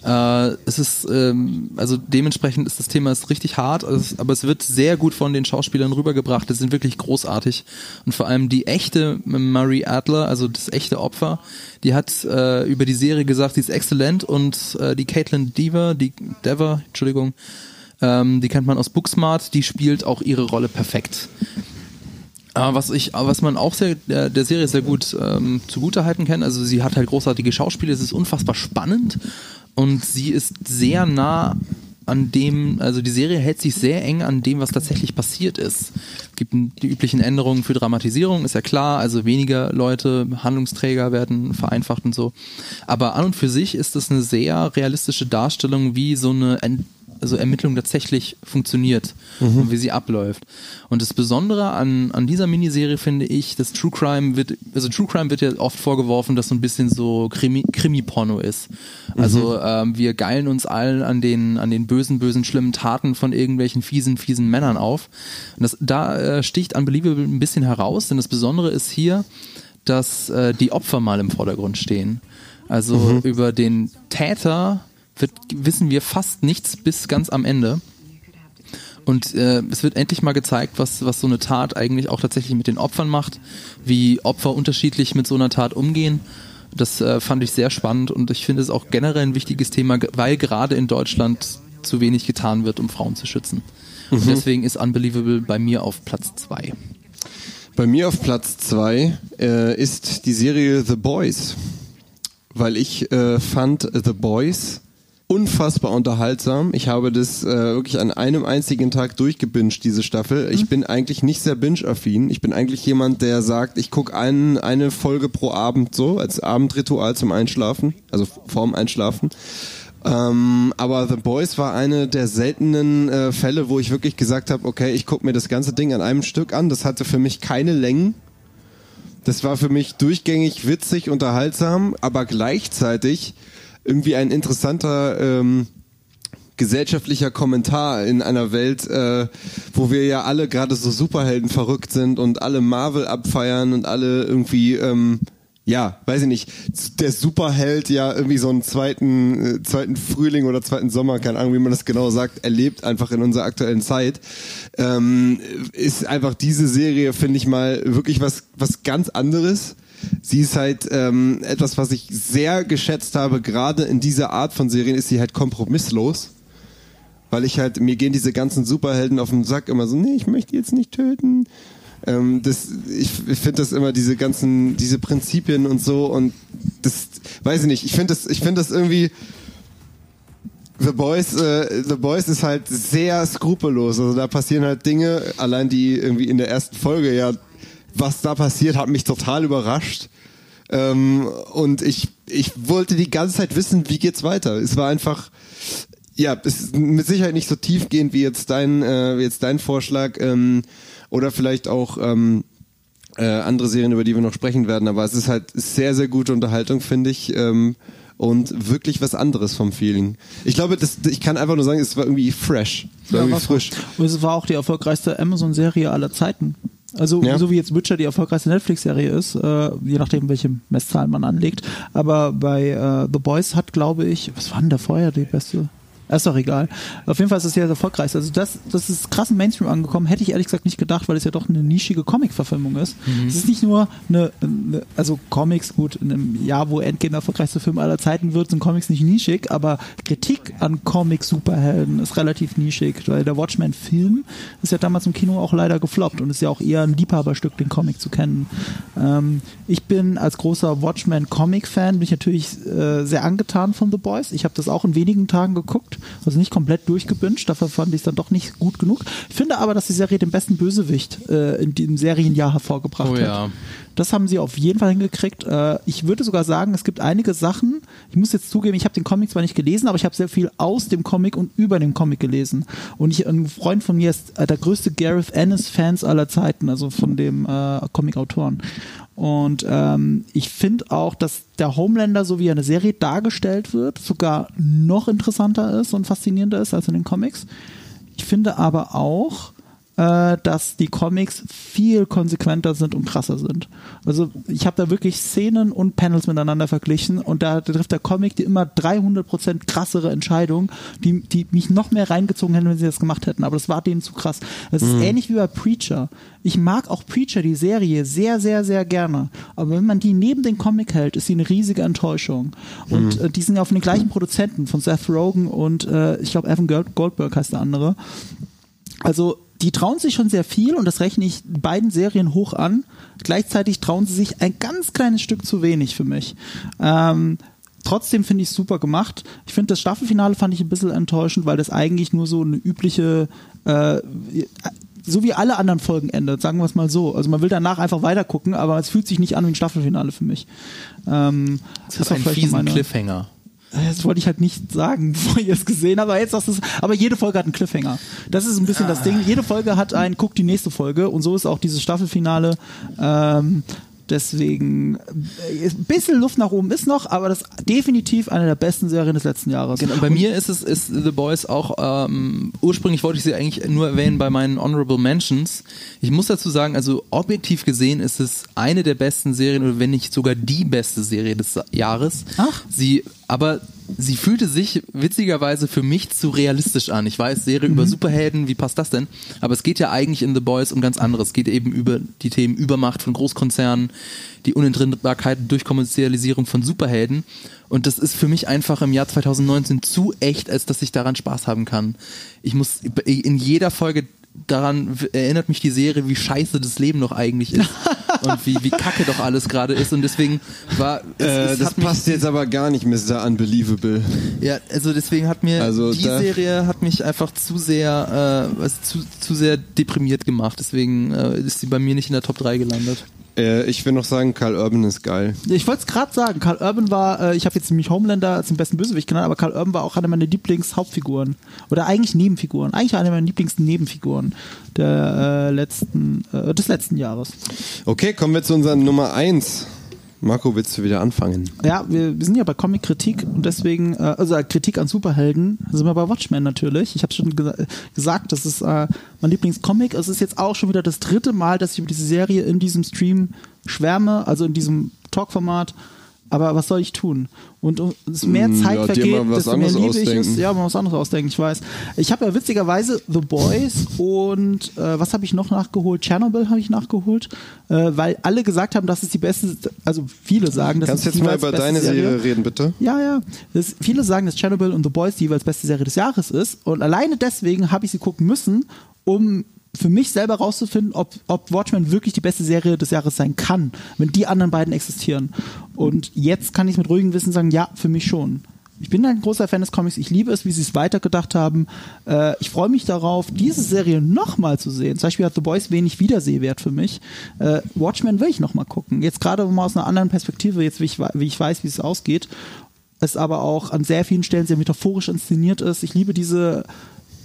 Äh, es ist, ähm, also dementsprechend ist das Thema ist richtig hart, es, aber es wird sehr gut von den Schauspielern rübergebracht. Die sind wirklich großartig. Und vor allem die echte Marie Adler, also das echte Opfer, die hat äh, über die Serie gesagt, sie ist exzellent und äh, die Caitlin Dever, die Dever, Entschuldigung, ähm, die kennt man aus Booksmart, die spielt auch ihre Rolle perfekt. Aber was ich, was man auch sehr, der, der Serie sehr gut ähm, zugutehalten kann, also sie hat halt großartige Schauspiele, es ist unfassbar spannend und sie ist sehr nah an dem, also die Serie hält sich sehr eng an dem, was tatsächlich passiert ist. Es gibt die üblichen Änderungen für Dramatisierung, ist ja klar, also weniger Leute, Handlungsträger werden vereinfacht und so. Aber an und für sich ist es eine sehr realistische Darstellung, wie so eine also Ermittlung tatsächlich funktioniert mhm. und wie sie abläuft. Und das Besondere an, an dieser Miniserie finde ich, dass True Crime wird, also True Crime wird ja oft vorgeworfen, dass so ein bisschen so Krimi, Krimi-Porno ist. Also mhm. ähm, wir geilen uns allen an den, an den bösen, bösen, schlimmen Taten von irgendwelchen fiesen, fiesen Männern auf. Und das, da äh, sticht Unbelievable ein bisschen heraus, denn das Besondere ist hier, dass äh, die Opfer mal im Vordergrund stehen. Also mhm. über den Täter wird, wissen wir fast nichts bis ganz am Ende. Und äh, es wird endlich mal gezeigt, was, was so eine Tat eigentlich auch tatsächlich mit den Opfern macht, wie Opfer unterschiedlich mit so einer Tat umgehen. Das äh, fand ich sehr spannend und ich finde es auch generell ein wichtiges Thema, weil gerade in Deutschland zu wenig getan wird, um Frauen zu schützen. Mhm. Und deswegen ist Unbelievable bei mir auf Platz zwei. Bei mir auf Platz zwei äh, ist die Serie The Boys, weil ich äh, fand The Boys unfassbar unterhaltsam. Ich habe das äh, wirklich an einem einzigen Tag durchgebinged, diese Staffel. Ich mhm. bin eigentlich nicht sehr binge-affin. Ich bin eigentlich jemand, der sagt, ich gucke ein, eine Folge pro Abend so, als Abendritual zum Einschlafen, also vorm Einschlafen. Ähm, aber The Boys war eine der seltenen äh, Fälle, wo ich wirklich gesagt habe, okay, ich gucke mir das ganze Ding an einem Stück an. Das hatte für mich keine Längen. Das war für mich durchgängig witzig, unterhaltsam, aber gleichzeitig irgendwie ein interessanter ähm, gesellschaftlicher Kommentar in einer Welt, äh, wo wir ja alle gerade so Superhelden verrückt sind und alle Marvel abfeiern und alle irgendwie ähm, ja, weiß ich nicht, der Superheld ja irgendwie so einen zweiten, äh, zweiten Frühling oder zweiten Sommer, keine Ahnung, wie man das genau sagt, erlebt einfach in unserer aktuellen Zeit, ähm, ist einfach diese Serie, finde ich mal, wirklich was, was ganz anderes sie ist halt ähm, etwas, was ich sehr geschätzt habe, gerade in dieser Art von Serien ist sie halt kompromisslos. Weil ich halt, mir gehen diese ganzen Superhelden auf den Sack immer so, nee, ich möchte jetzt nicht töten. Ähm, das, ich ich finde das immer, diese ganzen, diese Prinzipien und so und das, weiß ich nicht, ich finde das, ich das irgendwie, The Boys, äh, The Boys ist halt sehr skrupellos. Also da passieren halt Dinge, allein die irgendwie in der ersten Folge ja was da passiert, hat mich total überrascht. Ähm, und ich, ich wollte die ganze Zeit wissen, wie geht's weiter. Es war einfach, ja, es ist mit Sicherheit nicht so tiefgehend wie jetzt dein, äh, wie jetzt dein Vorschlag ähm, oder vielleicht auch ähm, äh, andere Serien, über die wir noch sprechen werden. Aber es ist halt sehr, sehr gute Unterhaltung, finde ich. Ähm, und wirklich was anderes vom Feeling. Ich glaube, das, ich kann einfach nur sagen, es war irgendwie fresh. Es war ja, irgendwie frisch. Und es war auch die erfolgreichste Amazon-Serie aller Zeiten. Also ja. so wie jetzt Witcher die erfolgreichste Netflix-Serie ist, äh, je nachdem, welche Messzahlen man anlegt. Aber bei äh, The Boys hat, glaube ich, was war denn da vorher die beste? Ist doch egal. Auf jeden Fall ist es sehr erfolgreich. Also das, das ist krass im Mainstream angekommen. Hätte ich ehrlich gesagt nicht gedacht, weil es ja doch eine nischige Comic-Verfilmung ist. Mhm. Es ist nicht nur eine, eine, also Comics, gut, in einem Jahr, wo Endgame der erfolgreichste Film aller Zeiten wird, sind Comics nicht nischig, aber Kritik an Comic-Superhelden ist relativ nischig, weil der Watchmen-Film ist ja damals im Kino auch leider gefloppt und ist ja auch eher ein Liebhaberstück, den Comic zu kennen. Ähm, ich bin als großer Watchmen-Comic-Fan, bin ich natürlich äh, sehr angetan von The Boys. Ich habe das auch in wenigen Tagen geguckt. Also nicht komplett durchgebünscht, dafür fand ich es dann doch nicht gut genug. Ich finde aber, dass die Serie den besten Bösewicht äh, in dem Serienjahr hervorgebracht oh, hat. Ja. Das haben sie auf jeden Fall hingekriegt. Äh, ich würde sogar sagen, es gibt einige Sachen, ich muss jetzt zugeben, ich habe den Comic zwar nicht gelesen, aber ich habe sehr viel aus dem Comic und über den Comic gelesen. Und ich, ein Freund von mir ist äh, der größte Gareth Ennis-Fans aller Zeiten, also von dem äh, Comic-Autoren. Und ähm, ich finde auch, dass der Homelander, so wie er in der Serie dargestellt wird, sogar noch interessanter ist und faszinierender ist als in den Comics. Ich finde aber auch, äh, dass die Comics viel konsequenter sind und krasser sind. Also ich habe da wirklich Szenen und Panels miteinander verglichen und da trifft der Comic die immer 300% krassere Entscheidung, die, die mich noch mehr reingezogen hätten, wenn sie das gemacht hätten. Aber das war denen zu krass. Es ist mhm. ähnlich wie bei Preacher. Ich mag auch Preacher, die Serie, sehr, sehr, sehr gerne. Aber wenn man die neben den Comic hält, ist sie eine riesige Enttäuschung. Und mhm. äh, die sind ja von den gleichen Produzenten, von Seth Rogen und äh, ich glaube Evan Goldberg heißt der andere. Also die trauen sich schon sehr viel und das rechne ich beiden Serien hoch an. Gleichzeitig trauen sie sich ein ganz kleines Stück zu wenig für mich. Ähm, trotzdem finde ich es super gemacht. Ich finde das Staffelfinale fand ich ein bisschen enttäuschend, weil das eigentlich nur so eine übliche äh, so wie alle anderen Folgen endet, sagen wir es mal so. Also man will danach einfach weiter gucken, aber es fühlt sich nicht an wie ein Staffelfinale für mich. Ähm, das ist ein fiesen meine, Cliffhanger. Das wollte ich halt nicht sagen, bevor ihr es gesehen habt, aber jetzt hast du es. Aber jede Folge hat einen Cliffhanger. Das ist ein bisschen ah. das Ding. Jede Folge hat einen, guck die nächste Folge und so ist auch dieses Staffelfinale. Ähm, Deswegen äh, ein bisschen Luft nach oben ist noch, aber das ist definitiv eine der besten Serien des letzten Jahres. Genau, bei und mir ist es ist The Boys auch ähm, ursprünglich wollte ich sie eigentlich nur erwähnen bei meinen Honorable Mentions. Ich muss dazu sagen, also objektiv gesehen ist es eine der besten Serien oder wenn nicht sogar die beste Serie des Jahres. Ach. Sie aber sie fühlte sich witzigerweise für mich zu realistisch an. Ich weiß, Serie mhm. über Superhelden, wie passt das denn? Aber es geht ja eigentlich in The Boys um ganz anderes. Es geht eben über die Themen Übermacht von Großkonzernen, die Unentrinnbarkeit durch Kommerzialisierung von Superhelden. Und das ist für mich einfach im Jahr 2019 zu echt, als dass ich daran Spaß haben kann. Ich muss in jeder Folge daran erinnert mich die Serie, wie scheiße das Leben noch eigentlich ist und wie, wie kacke doch alles gerade ist und deswegen war es, äh, es das passt jetzt aber gar nicht Mr. Unbelievable. Ja, also deswegen hat mir also die Serie hat mich einfach zu sehr äh, zu, zu sehr deprimiert gemacht, deswegen äh, ist sie bei mir nicht in der Top 3 gelandet. Äh, ich will noch sagen, Karl Urban ist geil. Ich wollte es gerade sagen, Karl Urban war, äh, ich habe jetzt nämlich Homelander als den besten Bösewicht genannt, aber Karl Urban war auch eine meiner Lieblingshauptfiguren. Oder eigentlich Nebenfiguren. Eigentlich eine meiner Lieblingsnebenfiguren der, äh, letzten, äh, des letzten Jahres. Okay, kommen wir zu unserer Nummer 1. Marco, willst du wieder anfangen? Ja, wir, wir sind ja bei Comic-Kritik und deswegen, äh, also Kritik an Superhelden, sind wir bei Watchmen natürlich. Ich habe schon gesa gesagt, das ist äh, mein Lieblingscomic. Es ist jetzt auch schon wieder das dritte Mal, dass ich über diese Serie in diesem Stream schwärme, also in diesem Talk-Format. Aber was soll ich tun? Und es mehr mm, Zeit ja, vergeht, desto mehr liebe ich es. Ja, man muss was anderes ausdenken, ich weiß. Ich habe ja witzigerweise The Boys und äh, was habe ich noch nachgeholt? Chernobyl habe ich nachgeholt, äh, weil alle gesagt haben, das ist die beste, also viele sagen, das Kannst ist die jetzt mal über deine Serie. Serie reden, bitte? Ja, ja. Das, viele sagen, dass Chernobyl und The Boys die jeweils beste Serie des Jahres ist und alleine deswegen habe ich sie gucken müssen, um für mich selber rauszufinden, ob, ob Watchmen wirklich die beste Serie des Jahres sein kann, wenn die anderen beiden existieren. Und jetzt kann ich mit ruhigem Wissen sagen, ja, für mich schon. Ich bin ein großer Fan des Comics. Ich liebe es, wie sie es weitergedacht haben. Äh, ich freue mich darauf, diese Serie nochmal zu sehen. Zum Beispiel hat The Boys wenig Wiedersehwert für mich. Äh, Watchmen will ich nochmal gucken. Jetzt gerade mal aus einer anderen Perspektive, jetzt wie ich, wie ich weiß, wie es ausgeht. Es aber auch an sehr vielen Stellen sehr metaphorisch inszeniert ist. Ich liebe diese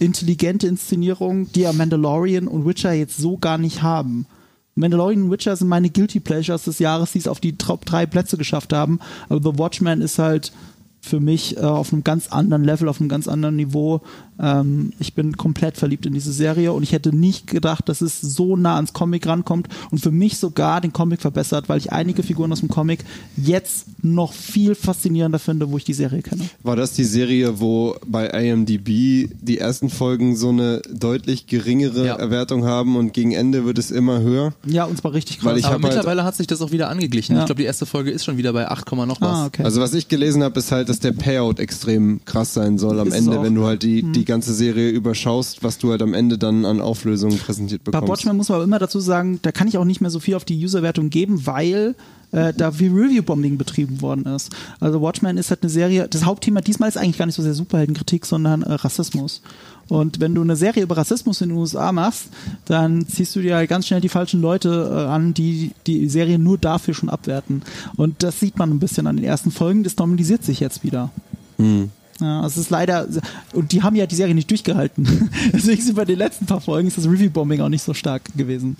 intelligente Inszenierung, die ja Mandalorian und Witcher jetzt so gar nicht haben. Mandalorian und Witcher sind meine Guilty Pleasures des Jahres, die es auf die Top 3 Plätze geschafft haben. Aber The Watchman ist halt für mich äh, auf einem ganz anderen Level, auf einem ganz anderen Niveau. Ähm, ich bin komplett verliebt in diese Serie und ich hätte nicht gedacht, dass es so nah ans Comic rankommt und für mich sogar den Comic verbessert, weil ich einige Figuren aus dem Comic jetzt noch viel faszinierender finde, wo ich die Serie kenne. War das die Serie, wo bei IMDb die ersten Folgen so eine deutlich geringere ja. Erwertung haben und gegen Ende wird es immer höher? Ja, und zwar richtig krass. Weil ich Aber halt mittlerweile halt hat sich das auch wieder angeglichen. Ja. Ich glaube, die erste Folge ist schon wieder bei 8, noch was. Ah, okay. Also was ich gelesen habe, ist halt, dass der Payout extrem krass sein soll am ist Ende, wenn du halt die, mhm. die ganze Serie überschaust, was du halt am Ende dann an Auflösungen präsentiert bekommst. Bei Watchmen muss man aber immer dazu sagen, da kann ich auch nicht mehr so viel auf die Userwertung geben, weil äh, da viel Review-Bombing betrieben worden ist. Also Watchmen ist halt eine Serie, das Hauptthema diesmal ist eigentlich gar nicht so sehr Superheldenkritik, sondern äh, Rassismus. Und wenn du eine Serie über Rassismus in den USA machst, dann ziehst du dir halt ganz schnell die falschen Leute äh, an, die die Serie nur dafür schon abwerten. Und das sieht man ein bisschen an den ersten Folgen. Das normalisiert sich jetzt wieder. Hm. Ja, es ist leider, und die haben ja die Serie nicht durchgehalten. Deswegen sind bei den letzten paar Folgen ist das Review-Bombing auch nicht so stark gewesen.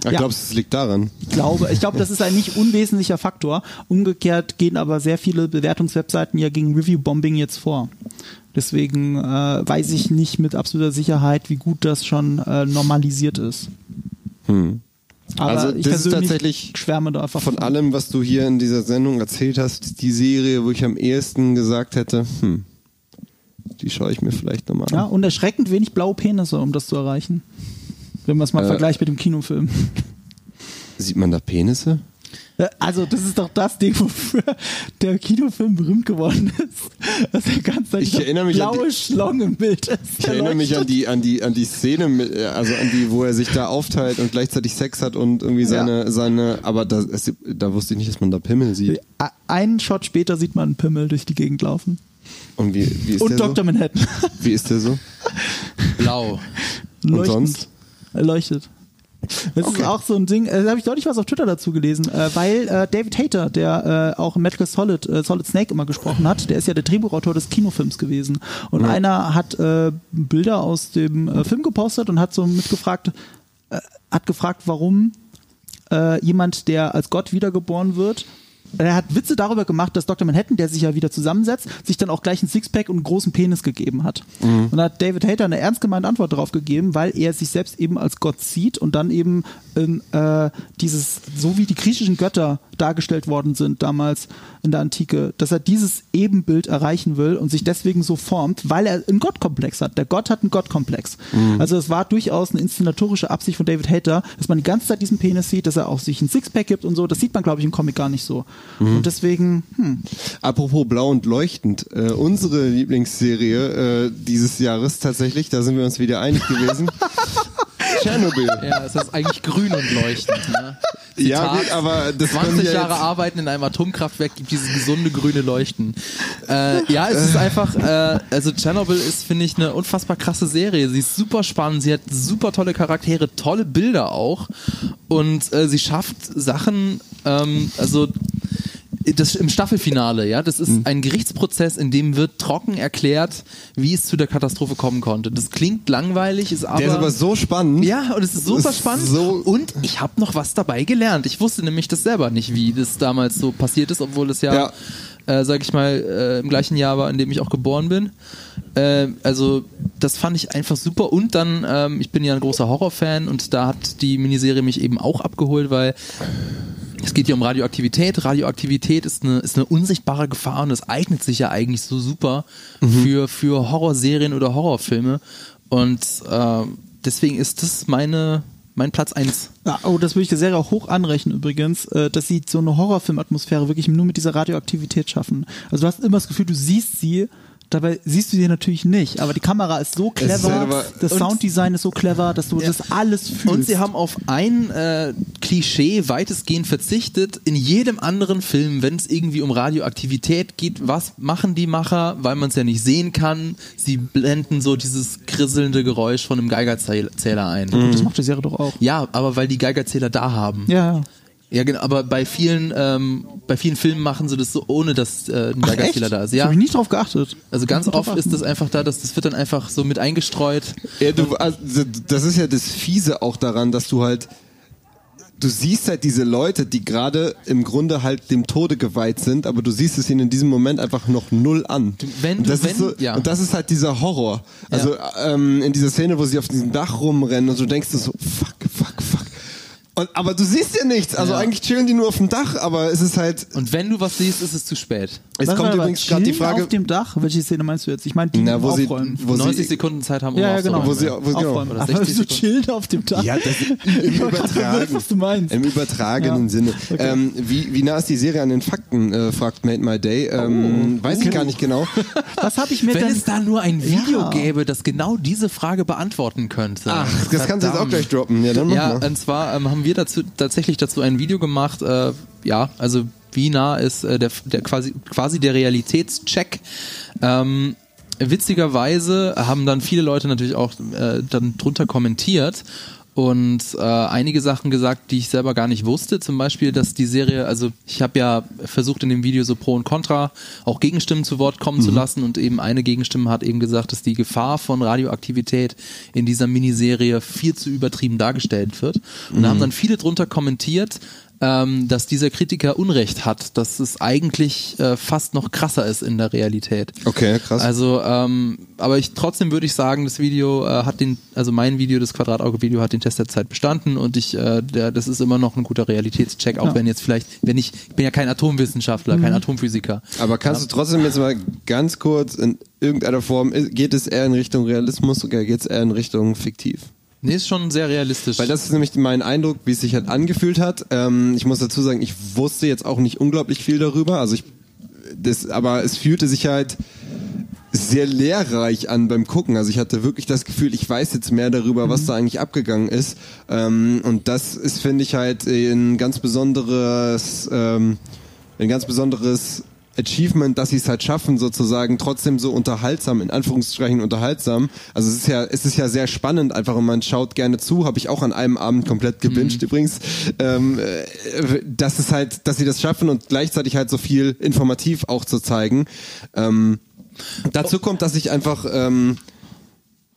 Ich ja. glaube, es liegt daran. Ich glaube, ich glaube, das ist ein nicht unwesentlicher Faktor. Umgekehrt gehen aber sehr viele Bewertungswebseiten ja gegen Review-Bombing jetzt vor. Deswegen äh, weiß ich nicht mit absoluter Sicherheit, wie gut das schon äh, normalisiert ist. Hm. Aber also das ist tatsächlich schwärme da einfach von allem, was du hier in dieser Sendung erzählt hast, die Serie, wo ich am ehesten gesagt hätte, hm, die schaue ich mir vielleicht nochmal an. Ja, und erschreckend wenig blaue Penisse, um das zu erreichen. Wenn man es mal äh, vergleicht mit dem Kinofilm. Sieht man da Penisse? Also, das ist doch das Ding, wofür der Kinofilm berühmt geworden ist. Dass der ganze Zeit Ich erinnere mich an blaue Schlong im Bild ist. Ich erinnere mich an die, an die, an die Szene, mit, äh, also an die, wo er sich da aufteilt und gleichzeitig Sex hat und irgendwie seine, seine, aber da, es, da wusste ich nicht, dass man da Pimmel sieht. Einen Shot später sieht man einen Pimmel durch die Gegend laufen. Und wie, wie ist Und der Dr. so? Manhattan. Wie ist der so? Blau. Leuchtend. sonst? Er leuchtet. Das Okay. ist auch so ein Ding, äh, da habe ich deutlich was auf Twitter dazu gelesen, äh, weil äh, David Hayter, der auch in Metal Gear Solid, Solid Snake immer gesprochen hat, der ist ja der Drehbuchautor des Kinofilms gewesen. Und einer hat Bilder aus dem Film gepostet und hat so mitgefragt, hat gefragt, warum jemand, der als Gott wiedergeboren wird, er hat Witze darüber gemacht, dass Dr. Manhattan, der sich ja wieder zusammensetzt, sich dann auch gleich ein Sixpack und einen großen Penis gegeben hat. Und da hat David Hayter eine ernst gemeinte Antwort darauf gegeben, weil er sich selbst eben als Gott sieht und dann eben ähm, äh, dieses, so wie die griechischen Götter dargestellt worden sind damals in der Antike, dass er dieses Ebenbild erreichen will und sich deswegen so formt, weil er einen Gottkomplex hat. Der Gott hat einen Gottkomplex. Also es war durchaus eine inszenatorische Absicht von David Hayter, dass man die ganze Zeit diesen Penis sieht, dass er auch sich ein Sixpack gibt und so. Das sieht man, glaube ich, im Comic gar nicht so. Und deswegen, hm, Apropos blau und leuchtend, äh, unsere Lieblingsserie äh, dieses Jahres tatsächlich, da sind wir uns wieder einig gewesen. Tschernobyl. Ja, es ist eigentlich grün und leuchtend. Ne? Ja, Zitat, gut, aber das können 20 ja Jahre jetzt- Arbeiten in einem Atomkraftwerk gibt dieses gesunde grüne Leuchten. Äh, ja, es ist einfach, äh, also Chernobyl ist, finde ich, eine unfassbar krasse Serie. Sie ist super spannend, sie hat super tolle Charaktere, tolle Bilder auch und äh, sie schafft Sachen, ähm, also das im Staffelfinale, ja, das ist Mhm. ein Gerichtsprozess, in dem wird trocken erklärt, wie es zu der Katastrophe kommen konnte. Das klingt langweilig, ist aber Der ist aber so spannend. ja, und es ist super ist spannend. so- und ich habe noch was dabei gelernt. Ich wusste nämlich das selber nicht, wie das damals so passiert ist, obwohl es ja, Ja. Äh, sag ich mal, äh, im gleichen Jahr war, in dem ich auch geboren bin. Äh, also das fand ich einfach super. Und dann, ähm, ich bin ja ein großer Horrorfan und da hat die Miniserie mich eben auch abgeholt, weil es geht hier um Radioaktivität. Radioaktivität ist eine, ist eine unsichtbare Gefahr und es eignet sich ja eigentlich so super für, für Horrorserien oder Horrorfilme. Und äh, deswegen ist das meine, mein Platz eins. Ja, oh, das würde ich der Serie auch hoch anrechnen übrigens, äh, dass sie so eine Horrorfilmatmosphäre wirklich nur mit dieser Radioaktivität schaffen. Also du hast immer das Gefühl, du siehst sie, dabei siehst du sie natürlich nicht, aber die Kamera ist so ist clever, aber- das und- Sounddesign ist so clever, dass du das alles fühlst. Und sie haben auf ein äh, Klischee weitestgehend verzichtet. In jedem anderen Film, wenn es irgendwie um Radioaktivität geht, was machen die Macher, weil man es ja nicht sehen kann? Sie blenden so dieses krisselnde Geräusch von einem Geigerzähler ein. das macht die Serie doch auch. Ja, aber weil die Geigerzähler da haben. Ja, ja. Ja, genau, aber bei vielen, ähm, bei vielen Filmen machen sie das so, ohne dass äh, ein Geigerzähler da ist. Da Ja. habe ich nicht drauf geachtet. Also ganz oft ist das einfach da, dass das wird dann einfach so mit eingestreut. Ja, du, also, das ist ja das Fiese auch daran, dass du halt, du siehst halt diese Leute, die gerade im Grunde halt dem Tode geweiht sind, aber du siehst es ihnen in diesem Moment einfach noch null an. wenn und du- das wenn- ist so, ja. und das ist halt dieser Horror. Also ähm, in dieser Szene, wo sie auf diesem Dach rumrennen und du denkst dir so, fuck, fuck, fuck. Und, aber du siehst ja nichts. Also Ja. eigentlich chillen die nur auf dem Dach, aber es ist halt. Und wenn du was siehst, ist es zu spät. Es Warte kommt mal, übrigens gerade die Frage. auf dem Dach. Welche Szene meinst du jetzt? Ich meine, die Na, wo sie- aufräumen. wo sie- 90 Sekunden Zeit haben, um ja, ja, genau. Wo sie- wo genau. aufräumen. Oder Aber 60 so Sekunden. chillen auf dem Dach. Ja, das im verwirrt, was du meinst. Im übertragenen Ja. Sinne. Okay. Ähm, wie, wie nah ist die Serie an den Fakten, äh, fragt Made My Day. Ähm, weiß ich gar nicht genau. Was habe ich mir Wenn denn... es da nur ein Video Ja. gäbe, das genau diese Frage beantworten könnte. Ach, das kannst du jetzt auch gleich droppen. Ja, dann mach Ja, mal. und zwar ähm, haben wir dazu tatsächlich dazu ein Video gemacht. Äh, ja, also wie nah ist äh, der, der quasi quasi der Realitätscheck. Ähm, witzigerweise haben dann viele Leute natürlich auch äh, dann drunter kommentiert und äh, einige Sachen gesagt, die ich selber gar nicht wusste. Zum Beispiel, dass die Serie, also ich habe ja versucht in dem Video so Pro und Contra auch Gegenstimmen zu Wort kommen zu lassen und eben eine Gegenstimme hat eben gesagt, dass die Gefahr von Radioaktivität in dieser Miniserie viel zu übertrieben dargestellt wird. Und da haben dann viele drunter kommentiert, ähm, dass dieser Kritiker Unrecht hat, dass es eigentlich äh, fast noch krasser ist in der Realität. Okay, krass. Also, ähm, aber ich trotzdem würde ich sagen, das Video äh, hat den, also mein Video, das Quadratauge-Video hat den Test der Zeit bestanden und ich, äh, der, das ist immer noch ein guter Realitätscheck, auch Ja. wenn jetzt vielleicht, wenn ich, ich bin ja kein Atomwissenschaftler, kein Atomphysiker. Aber kannst du trotzdem jetzt mal ganz kurz in irgendeiner Form, geht es eher in Richtung Realismus oder geht es eher in Richtung fiktiv? Nee, ist schon sehr realistisch. Weil das ist nämlich mein Eindruck, wie es sich halt angefühlt hat. Ähm, ich muss dazu sagen, ich wusste jetzt auch nicht unglaublich viel darüber. Also ich, das, aber es fühlte sich halt sehr lehrreich an beim Gucken. Also ich hatte wirklich das Gefühl, ich weiß jetzt mehr darüber, was da eigentlich abgegangen ist. Ähm, und das ist, finde ich, halt ein ganz besonderes, ähm, ein ganz besonderes Achievement, dass sie es halt schaffen, sozusagen trotzdem so unterhaltsam, in Anführungsstrichen unterhaltsam. Also es ist ja, es ist ja sehr spannend einfach und man schaut gerne zu, habe ich auch an einem Abend komplett gebinged übrigens, ähm, äh, dass es halt, dass sie das schaffen und gleichzeitig halt so viel informativ auch zu zeigen. Ähm, dazu kommt, dass ich einfach ähm,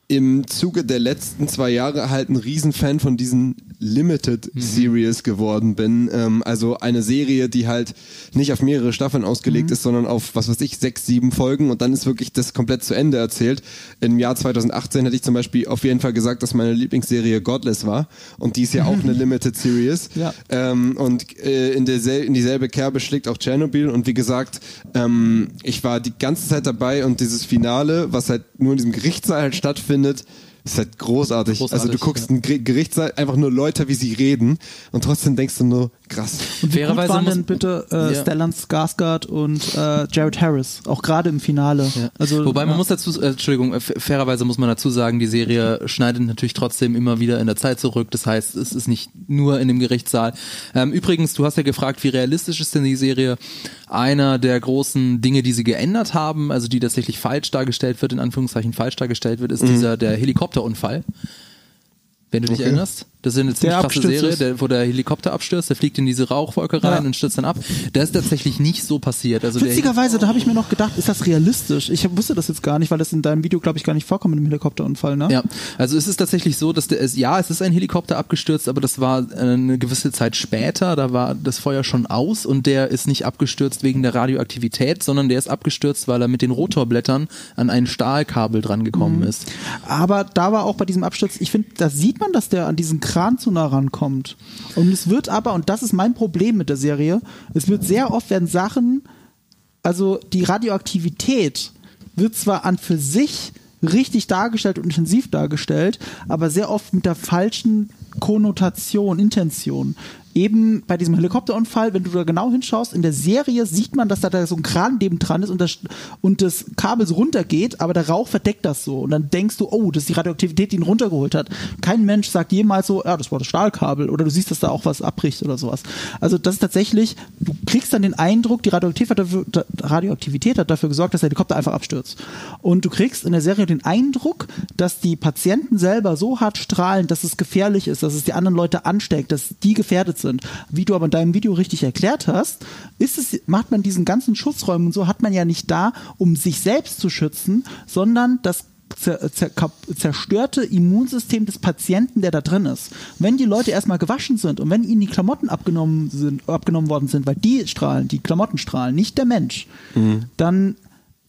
im Zuge der letzten zwei Jahre halt ein Riesenfan von diesen Limited Series geworden bin. Ähm, also eine Serie, die halt nicht auf mehrere Staffeln ausgelegt ist, sondern auf, was weiß ich, sechs, sieben Folgen und dann ist wirklich das komplett zu Ende erzählt. Im Jahr 2018 hätte ich zum Beispiel auf jeden Fall gesagt, dass meine Lieblingsserie Godless war und die ist ja auch eine Limited Series. Ja. Ähm, und äh, in, dersel in dieselbe Kerbe schlägt auch Tschernobyl und wie gesagt, ähm, ich war die ganze Zeit dabei und dieses Finale, was halt nur in diesem Gerichtssaal halt stattfindet, findet, ist halt großartig. Großartig, also du guckst ein Ger- Gerichtssaal, einfach nur Leute, wie sie reden und trotzdem denkst du nur, krass. Und wie gut Fairerweise waren denn bitte äh, Ja. Stellan Skarsgård und äh, Jared Harris, auch gerade im Finale. Ja. Also, Wobei man ja. muss dazu, äh, Entschuldigung, äh, fairerweise muss man dazu sagen, die Serie schneidet natürlich trotzdem immer wieder in der Zeit zurück. Das heißt, es ist nicht nur in dem Gerichtssaal. Ähm, übrigens, du hast ja gefragt, wie realistisch ist denn die Serie? Einer der großen Dinge, die sie geändert haben, also die tatsächlich falsch dargestellt wird, in Anführungszeichen falsch dargestellt wird, ist dieser der Helikopterunfall. Wenn du dich Okay. erinnerst, das ist eine ziemlich krasse abgestürzt Serie, ist. der, wo der Helikopter abstürzt, der fliegt in diese Rauchwolke rein Ja. und stürzt dann ab. Das ist tatsächlich nicht so passiert. Also der, Witzigerweise, da habe ich mir noch gedacht, ist das realistisch? Ich wusste das jetzt gar nicht, weil das in deinem Video, glaube ich, gar nicht vorkommt mit dem Helikopterunfall, ne? Ja, also es ist tatsächlich so, dass der, es, ja, es ist ein Helikopter abgestürzt, aber das war äh, eine gewisse Zeit später, da war das Feuer schon aus und der ist nicht abgestürzt wegen der Radioaktivität, sondern der ist abgestürzt, weil er mit den Rotorblättern an ein Stahlkabel dran gekommen ist. Aber da war auch bei diesem Absturz, ich finde, da sieht man, dass der an diesen Kran zu nah rankommt. Und es wird aber, und das ist mein Problem mit der Serie, es wird sehr oft werden Sachen, also die Radioaktivität wird zwar an für sich richtig dargestellt und intensiv dargestellt, aber sehr oft mit der falschen Konnotation, Intention. Eben bei diesem Helikopterunfall, wenn du da genau hinschaust, in der Serie sieht man, dass da, da so ein Kran neben dran ist und das, und das Kabel so runtergeht, aber der Rauch verdeckt das so. Und dann denkst du, oh, das ist die Radioaktivität, die ihn runtergeholt hat. Kein Mensch sagt jemals so, ja, das war das Stahlkabel oder du siehst, dass da auch was abbricht oder sowas. Also das ist tatsächlich, du kriegst dann den Eindruck, die Radioaktivität hat dafür, gesorgt, dass der Helikopter einfach abstürzt. Und du kriegst in der Serie den Eindruck, dass die Patienten selber so hart strahlen, dass es gefährlich ist, dass es die anderen Leute ansteckt, dass die gefährdet sind. Wie du aber in deinem Video richtig erklärt hast, ist es, macht man diesen ganzen Schutzräumen und so, hat man ja nicht da, um sich selbst zu schützen, sondern das zerstörte Immunsystem des Patienten, der da drin ist. Wenn die Leute erstmal gewaschen sind und wenn ihnen die Klamotten abgenommen, sind, abgenommen worden sind, weil die strahlen, die Klamotten strahlen, nicht der Mensch, dann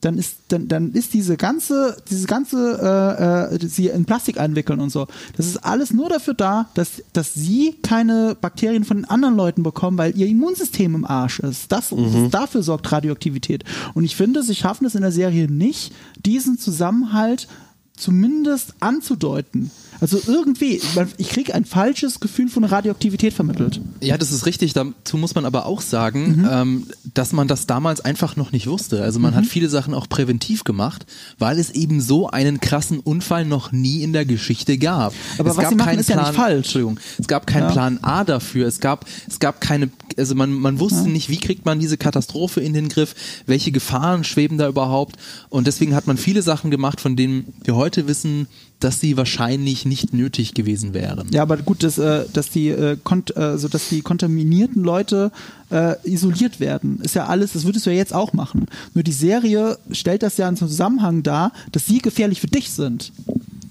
dann ist dann, dann ist diese ganze diese ganze äh, äh, sie in Plastik einwickeln und so das ist alles nur dafür da dass dass sie keine Bakterien von den anderen Leuten bekommen weil ihr Immunsystem im Arsch ist. Das, das dafür sorgt Radioaktivität. Und ich finde sie schaffen es in der Serie nicht diesen Zusammenhalt zumindest anzudeuten also irgendwie ich kriege ein falsches Gefühl von Radioaktivität vermittelt Ja, das ist richtig. Dazu muss man aber auch sagen, Mhm. ähm, dass man das damals einfach noch nicht wusste. Also man hat Mhm. viele Sachen auch präventiv gemacht, weil es eben so einen krassen Unfall noch nie in der Geschichte gab. Aber es was gab sie machen, keinen ist ja Plan, nicht falsch. Entschuldigung, es gab keinen Ja. Plan A dafür. Es gab, es gab keine, also man, man wusste nicht, wie kriegt man diese Katastrophe in den Griff, welche Gefahren schweben da überhaupt. Und deswegen hat man viele Sachen gemacht, von denen wir heute wissen, dass sie wahrscheinlich nicht nötig gewesen wären. Ja, aber gut, dass, äh, dass die äh, kont äh, so dass die kontaminierten Leute äh, isoliert werden, ist ja alles, das würdest du ja jetzt auch machen. Nur die Serie stellt das ja in Zusammenhang dar, dass sie gefährlich für dich sind.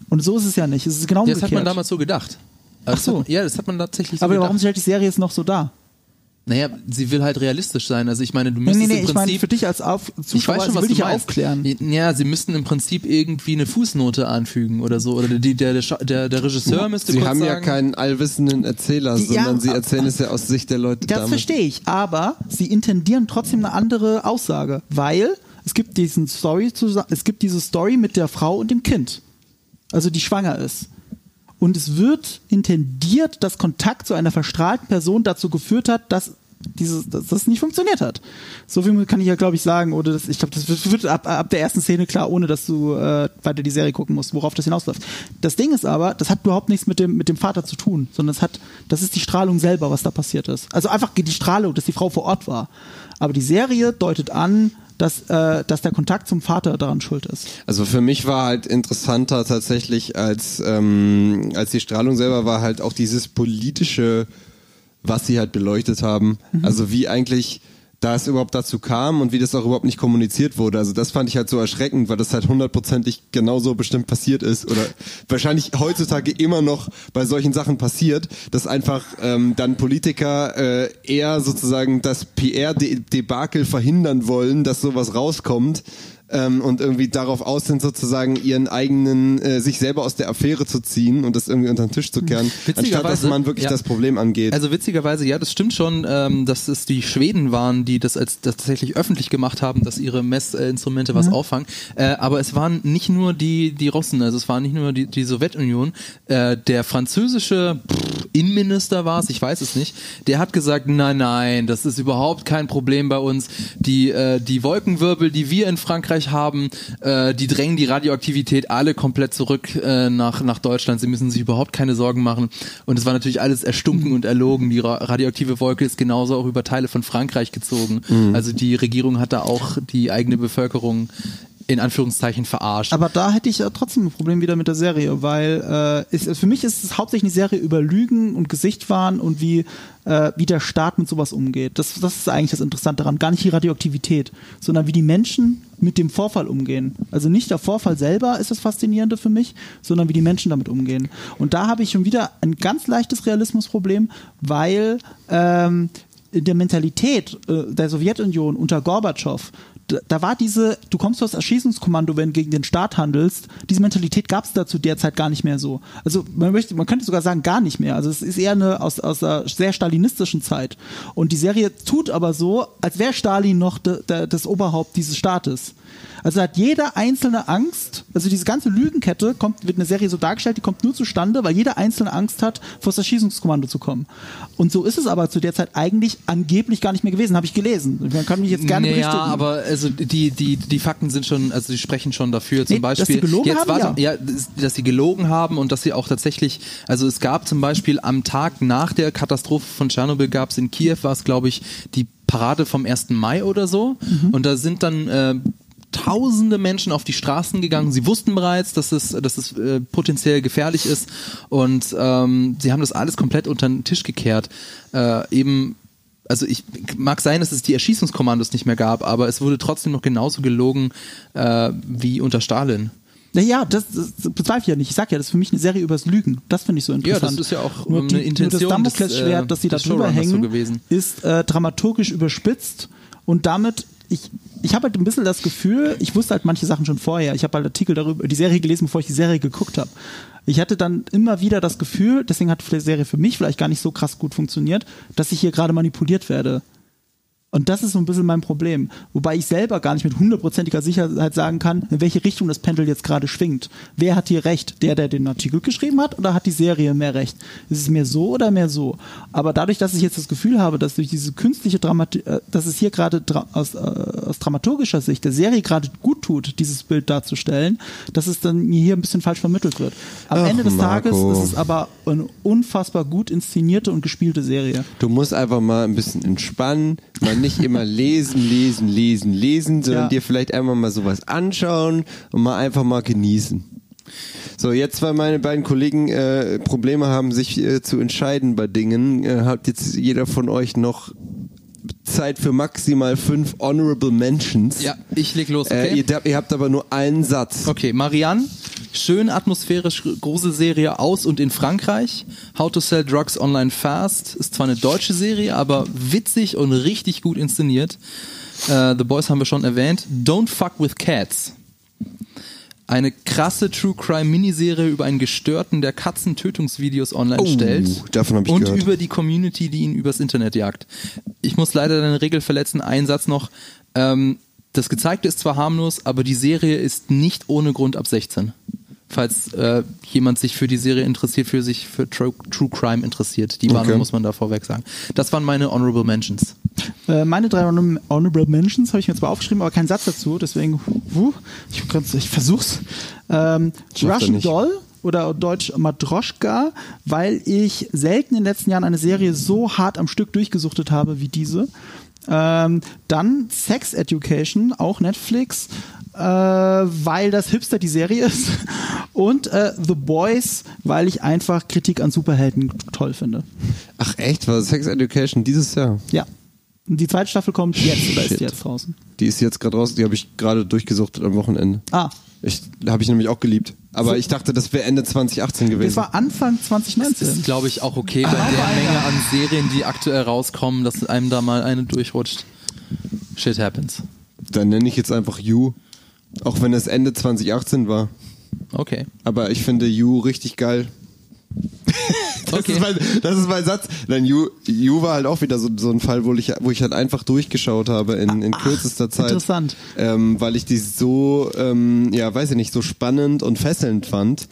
Und so ist es ja nicht. Es ist genau Ja, das umgekehrt. hat man damals so gedacht. Ach so. Das hat, ja, das hat man tatsächlich so aber gedacht. warum stellt die Serie jetzt noch so dar? Naja, sie will halt realistisch sein. Also ich meine, du Nee, müsstest nee, nee, im ich meine Prinzip... für dich als Auf ich Zuschauer, weiß schon, sie was will du dich ja aufklären. Ja, sie müssten im Prinzip irgendwie eine Fußnote anfügen oder so. Oder die, der, der, der, Regisseur müsste Sie kurz haben ja sagen, keinen allwissenden Erzähler, Ja, sondern sie aber- erzählen es ja aus Sicht der Leute Das damals. verstehe ich, aber sie intendieren trotzdem eine andere Aussage, weil es gibt diesen Story, es gibt diese Story mit der Frau und dem Kind, also die schwanger ist. Und es wird intendiert, dass Kontakt zu einer verstrahlten Person dazu geführt hat, dass dieses, dass das nicht funktioniert hat. So viel kann ich ja, glaube ich, sagen. Oder das, ich glaube, das wird, ab, ab der ersten Szene klar, ohne dass du äh, weiter die Serie gucken musst, worauf das hinausläuft. Das Ding ist aber, das hat überhaupt nichts mit dem, mit dem Vater zu tun, sondern es hat, das ist die Strahlung selber, was da passiert ist. Also einfach die Strahlung, dass die Frau vor Ort war. Aber die Serie deutet an, dass, äh, dass der Kontakt zum Vater daran schuld ist. Also für mich war halt interessanter tatsächlich als, ähm, als die Strahlung selber war halt auch dieses politische was sie halt beleuchtet haben. Mhm. Also wie eigentlich da es überhaupt dazu kam und wie das auch überhaupt nicht kommuniziert wurde. Also das fand ich halt so erschreckend, weil das halt hundertprozentig genauso bestimmt passiert ist oder wahrscheinlich heutzutage immer noch bei solchen Sachen passiert, dass einfach ähm, dann Politiker äh, eher sozusagen das PR-Debakel verhindern wollen, dass sowas rauskommt, ähm, und irgendwie darauf aus sind, sozusagen ihren eigenen, äh, sich selber aus der Affäre zu ziehen und das irgendwie unter den Tisch zu kehren, anstatt dass man wirklich ja. das Problem angeht. Also witzigerweise, ja, das stimmt schon, ähm, dass es die Schweden waren, die das als das tatsächlich öffentlich gemacht haben, dass ihre Messinstrumente was mhm. auffangen. Äh, aber es waren nicht nur die, die Russen, also es war nicht nur die, die Sowjetunion. Äh, der französische pff, Innenminister war es, ich weiß es nicht, der hat gesagt, nein, nein, das ist überhaupt kein Problem bei uns. Die, äh, die Wolkenwirbel, die wir in Frankreich Frankreich haben, äh, die drängen die Radioaktivität alle komplett zurück äh, nach, nach Deutschland. Sie müssen sich überhaupt keine Sorgen machen. Und es war natürlich alles erstunken und erlogen. Die radioaktive Wolke ist genauso auch über Teile von Frankreich gezogen. Mhm. Also die Regierung hat da auch die eigene Bevölkerung in Anführungszeichen verarscht. Aber da hätte ich trotzdem ein Problem wieder mit der Serie, weil äh, ist, für mich ist es hauptsächlich eine Serie über Lügen und Gesichtwahn und wie, äh, wie der Staat mit sowas umgeht. Das, das ist eigentlich das Interessante daran. Gar nicht die Radioaktivität, sondern wie die Menschen mit dem Vorfall umgehen. Also nicht der Vorfall selber ist das Faszinierende für mich, sondern wie die Menschen damit umgehen. Und da habe ich schon wieder ein ganz leichtes Realismusproblem, weil ähm, in der Mentalität äh, der Sowjetunion unter Gorbatschow da war diese, du kommst aus Erschießungskommando, wenn du gegen den Staat handelst, diese Mentalität gab es da zu der Zeit gar nicht mehr so. Also man möchte, man könnte sogar sagen, gar nicht mehr. Also es ist eher eine aus, aus einer sehr stalinistischen Zeit. Und die Serie tut aber so, als wäre Stalin noch de, de, das Oberhaupt dieses Staates. Also hat jeder einzelne Angst, also diese ganze Lügenkette kommt, wird eine Serie so dargestellt, die kommt nur zustande, weil jeder einzelne Angst hat, vor das Erschießungskommando zu kommen. Und so ist es aber zu der Zeit eigentlich angeblich gar nicht mehr gewesen, habe ich gelesen. Man kann mich jetzt gerne naja, berichtigen. Ja, aber also die, die, die Fakten sind schon, also die sprechen schon dafür. Zum nee, Beispiel, dass sie gelogen jetzt haben, warte, ja. ja, dass sie gelogen haben und dass sie auch tatsächlich, also es gab zum Beispiel am Tag nach der Katastrophe von Tschernobyl gab es in Kiew, war es glaube ich die Parade vom 1. Mai oder so. Mhm. Und da sind dann äh, tausende Menschen auf die Straßen gegangen. Sie wussten bereits, dass es, dass es äh, potenziell gefährlich ist und ähm, sie haben das alles komplett unter den Tisch gekehrt. Äh, eben also ich mag sein, dass es die Erschießungskommandos nicht mehr gab, aber es wurde trotzdem noch genauso gelogen äh, wie unter Stalin. Naja, das, das bezweifle ich ja nicht. Ich sag ja, das ist für mich eine Serie übers Lügen. Das finde ich so interessant. Ja, das ist ja auch nur, die, eine Intention nur das Damoklesschwert, äh, das sie da drüber hängen, so ist äh, dramaturgisch überspitzt und damit ich, ich habe halt ein bisschen das Gefühl, ich wusste halt manche Sachen schon vorher. Ich habe halt Artikel darüber, die Serie gelesen, bevor ich die Serie geguckt habe. Ich hatte dann immer wieder das Gefühl, deswegen hat die Serie für mich vielleicht gar nicht so krass gut funktioniert, dass ich hier gerade manipuliert werde. Und das ist so ein bisschen mein Problem. Wobei ich selber gar nicht mit hundertprozentiger Sicherheit sagen kann, in welche Richtung das Pendel jetzt gerade schwingt. Wer hat hier recht? Der, der den Artikel geschrieben hat oder hat die Serie mehr recht? Ist es mehr so oder mehr so? Aber dadurch, dass ich jetzt das Gefühl habe, dass durch diese künstliche Dramatik, äh, dass es hier gerade aus, äh, aus dramaturgischer Sicht der Serie gerade gut tut, dieses Bild darzustellen, dass es dann mir hier ein bisschen falsch vermittelt wird. Am Ach, Ende des Marco. Tages ist es aber eine unfassbar gut inszenierte und gespielte Serie. Du musst einfach mal ein bisschen entspannen, mal nicht nicht immer lesen, lesen, lesen, lesen, sondern ja. dir vielleicht einmal mal sowas anschauen und mal einfach mal genießen. So, jetzt, weil meine beiden Kollegen äh, Probleme haben, sich äh, zu entscheiden bei Dingen, äh, hat jetzt jeder von euch noch Zeit für maximal fünf Honorable Mentions. Ja, ich leg los, äh, okay? Ihr, ihr, habt aber nur einen Satz. Okay, Marianne, schön atmosphärisch Gruselserie aus und in Frankreich. How to Sell Drugs Online Fast ist zwar eine deutsche Serie, aber witzig und richtig gut inszeniert. Uh, The Boys haben wir schon erwähnt. Don't Fuck with Cats eine krasse True Crime Miniserie über einen Gestörten, der Katzentötungsvideos online oh, stellt. Davon ich und gehört. über die Community, die ihn übers Internet jagt. Ich muss leider deine Regel verletzen. Ein Satz noch. Ähm, das Gezeigte ist zwar harmlos, aber die Serie ist nicht ohne Grund ab 16. falls äh, jemand sich für die Serie interessiert, für sich für True, True Crime interessiert. Die Warnung Okay. muss man da vorweg sagen. Das waren meine Honorable Mentions. Äh, meine drei Honor- Honorable Mentions habe ich mir zwar aufgeschrieben, aber keinen Satz dazu, deswegen, huh, ich, ich versuch's. Ähm, Russian. Doll oder Deutsch Matroschka, weil ich selten in den letzten Jahren eine Serie so hart am Stück durchgesuchtet habe wie diese. Ähm, dann Sex Education, auch Netflix, äh, weil das Hipster die Serie ist. Und äh, The Boys, weil ich einfach Kritik an Superhelden toll finde. Ach echt, war Sex Education dieses Jahr? Ja. Und die zweite Staffel kommt jetzt oder ist die jetzt draußen? Die ist jetzt gerade raus, die habe ich gerade durchgesuchtet am Wochenende. Ah, Ich habe ich nämlich auch geliebt. Aber ich dachte, das wäre Ende 2018 gewesen. das war Anfang Das 2019. ist, glaube ich, auch okay bei der Menge an Serien, die aktuell rauskommen, dass einem da mal eine durchrutscht. Shit happens. Dann nenne ich jetzt einfach You. Auch wenn es Ende 2018 war. Okay. Aber ich finde You richtig geil. Das, Okay. ist mein, das ist mein Satz. Nein, You, you war halt auch wieder so, so ein Fall, wo ich, wo ich halt einfach durchgeschaut habe in, in kürzester Zeit. interessant. Ähm, weil ich die so, ähm, ja, weiß ich nicht, so spannend und fesselnd fand,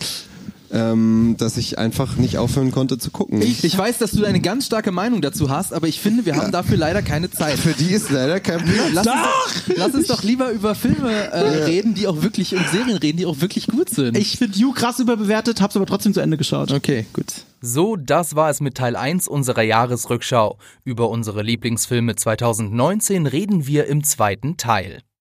ähm, dass ich einfach nicht aufhören konnte zu gucken. Ich weiß, dass du eine ganz starke Meinung dazu hast, aber ich finde, wir haben dafür leider keine Zeit. Für die ist leider kein Platz. Lass, uns, lass uns doch lieber über Filme äh, reden, die auch wirklich und Serien reden, die auch wirklich gut sind. Ich finde You krass überbewertet, hab's aber trotzdem zu Ende geschaut. okay, gut. So, das war es mit Teil 1 unserer Jahresrückschau. Über unsere Lieblingsfilme 2019 reden wir im zweiten Teil.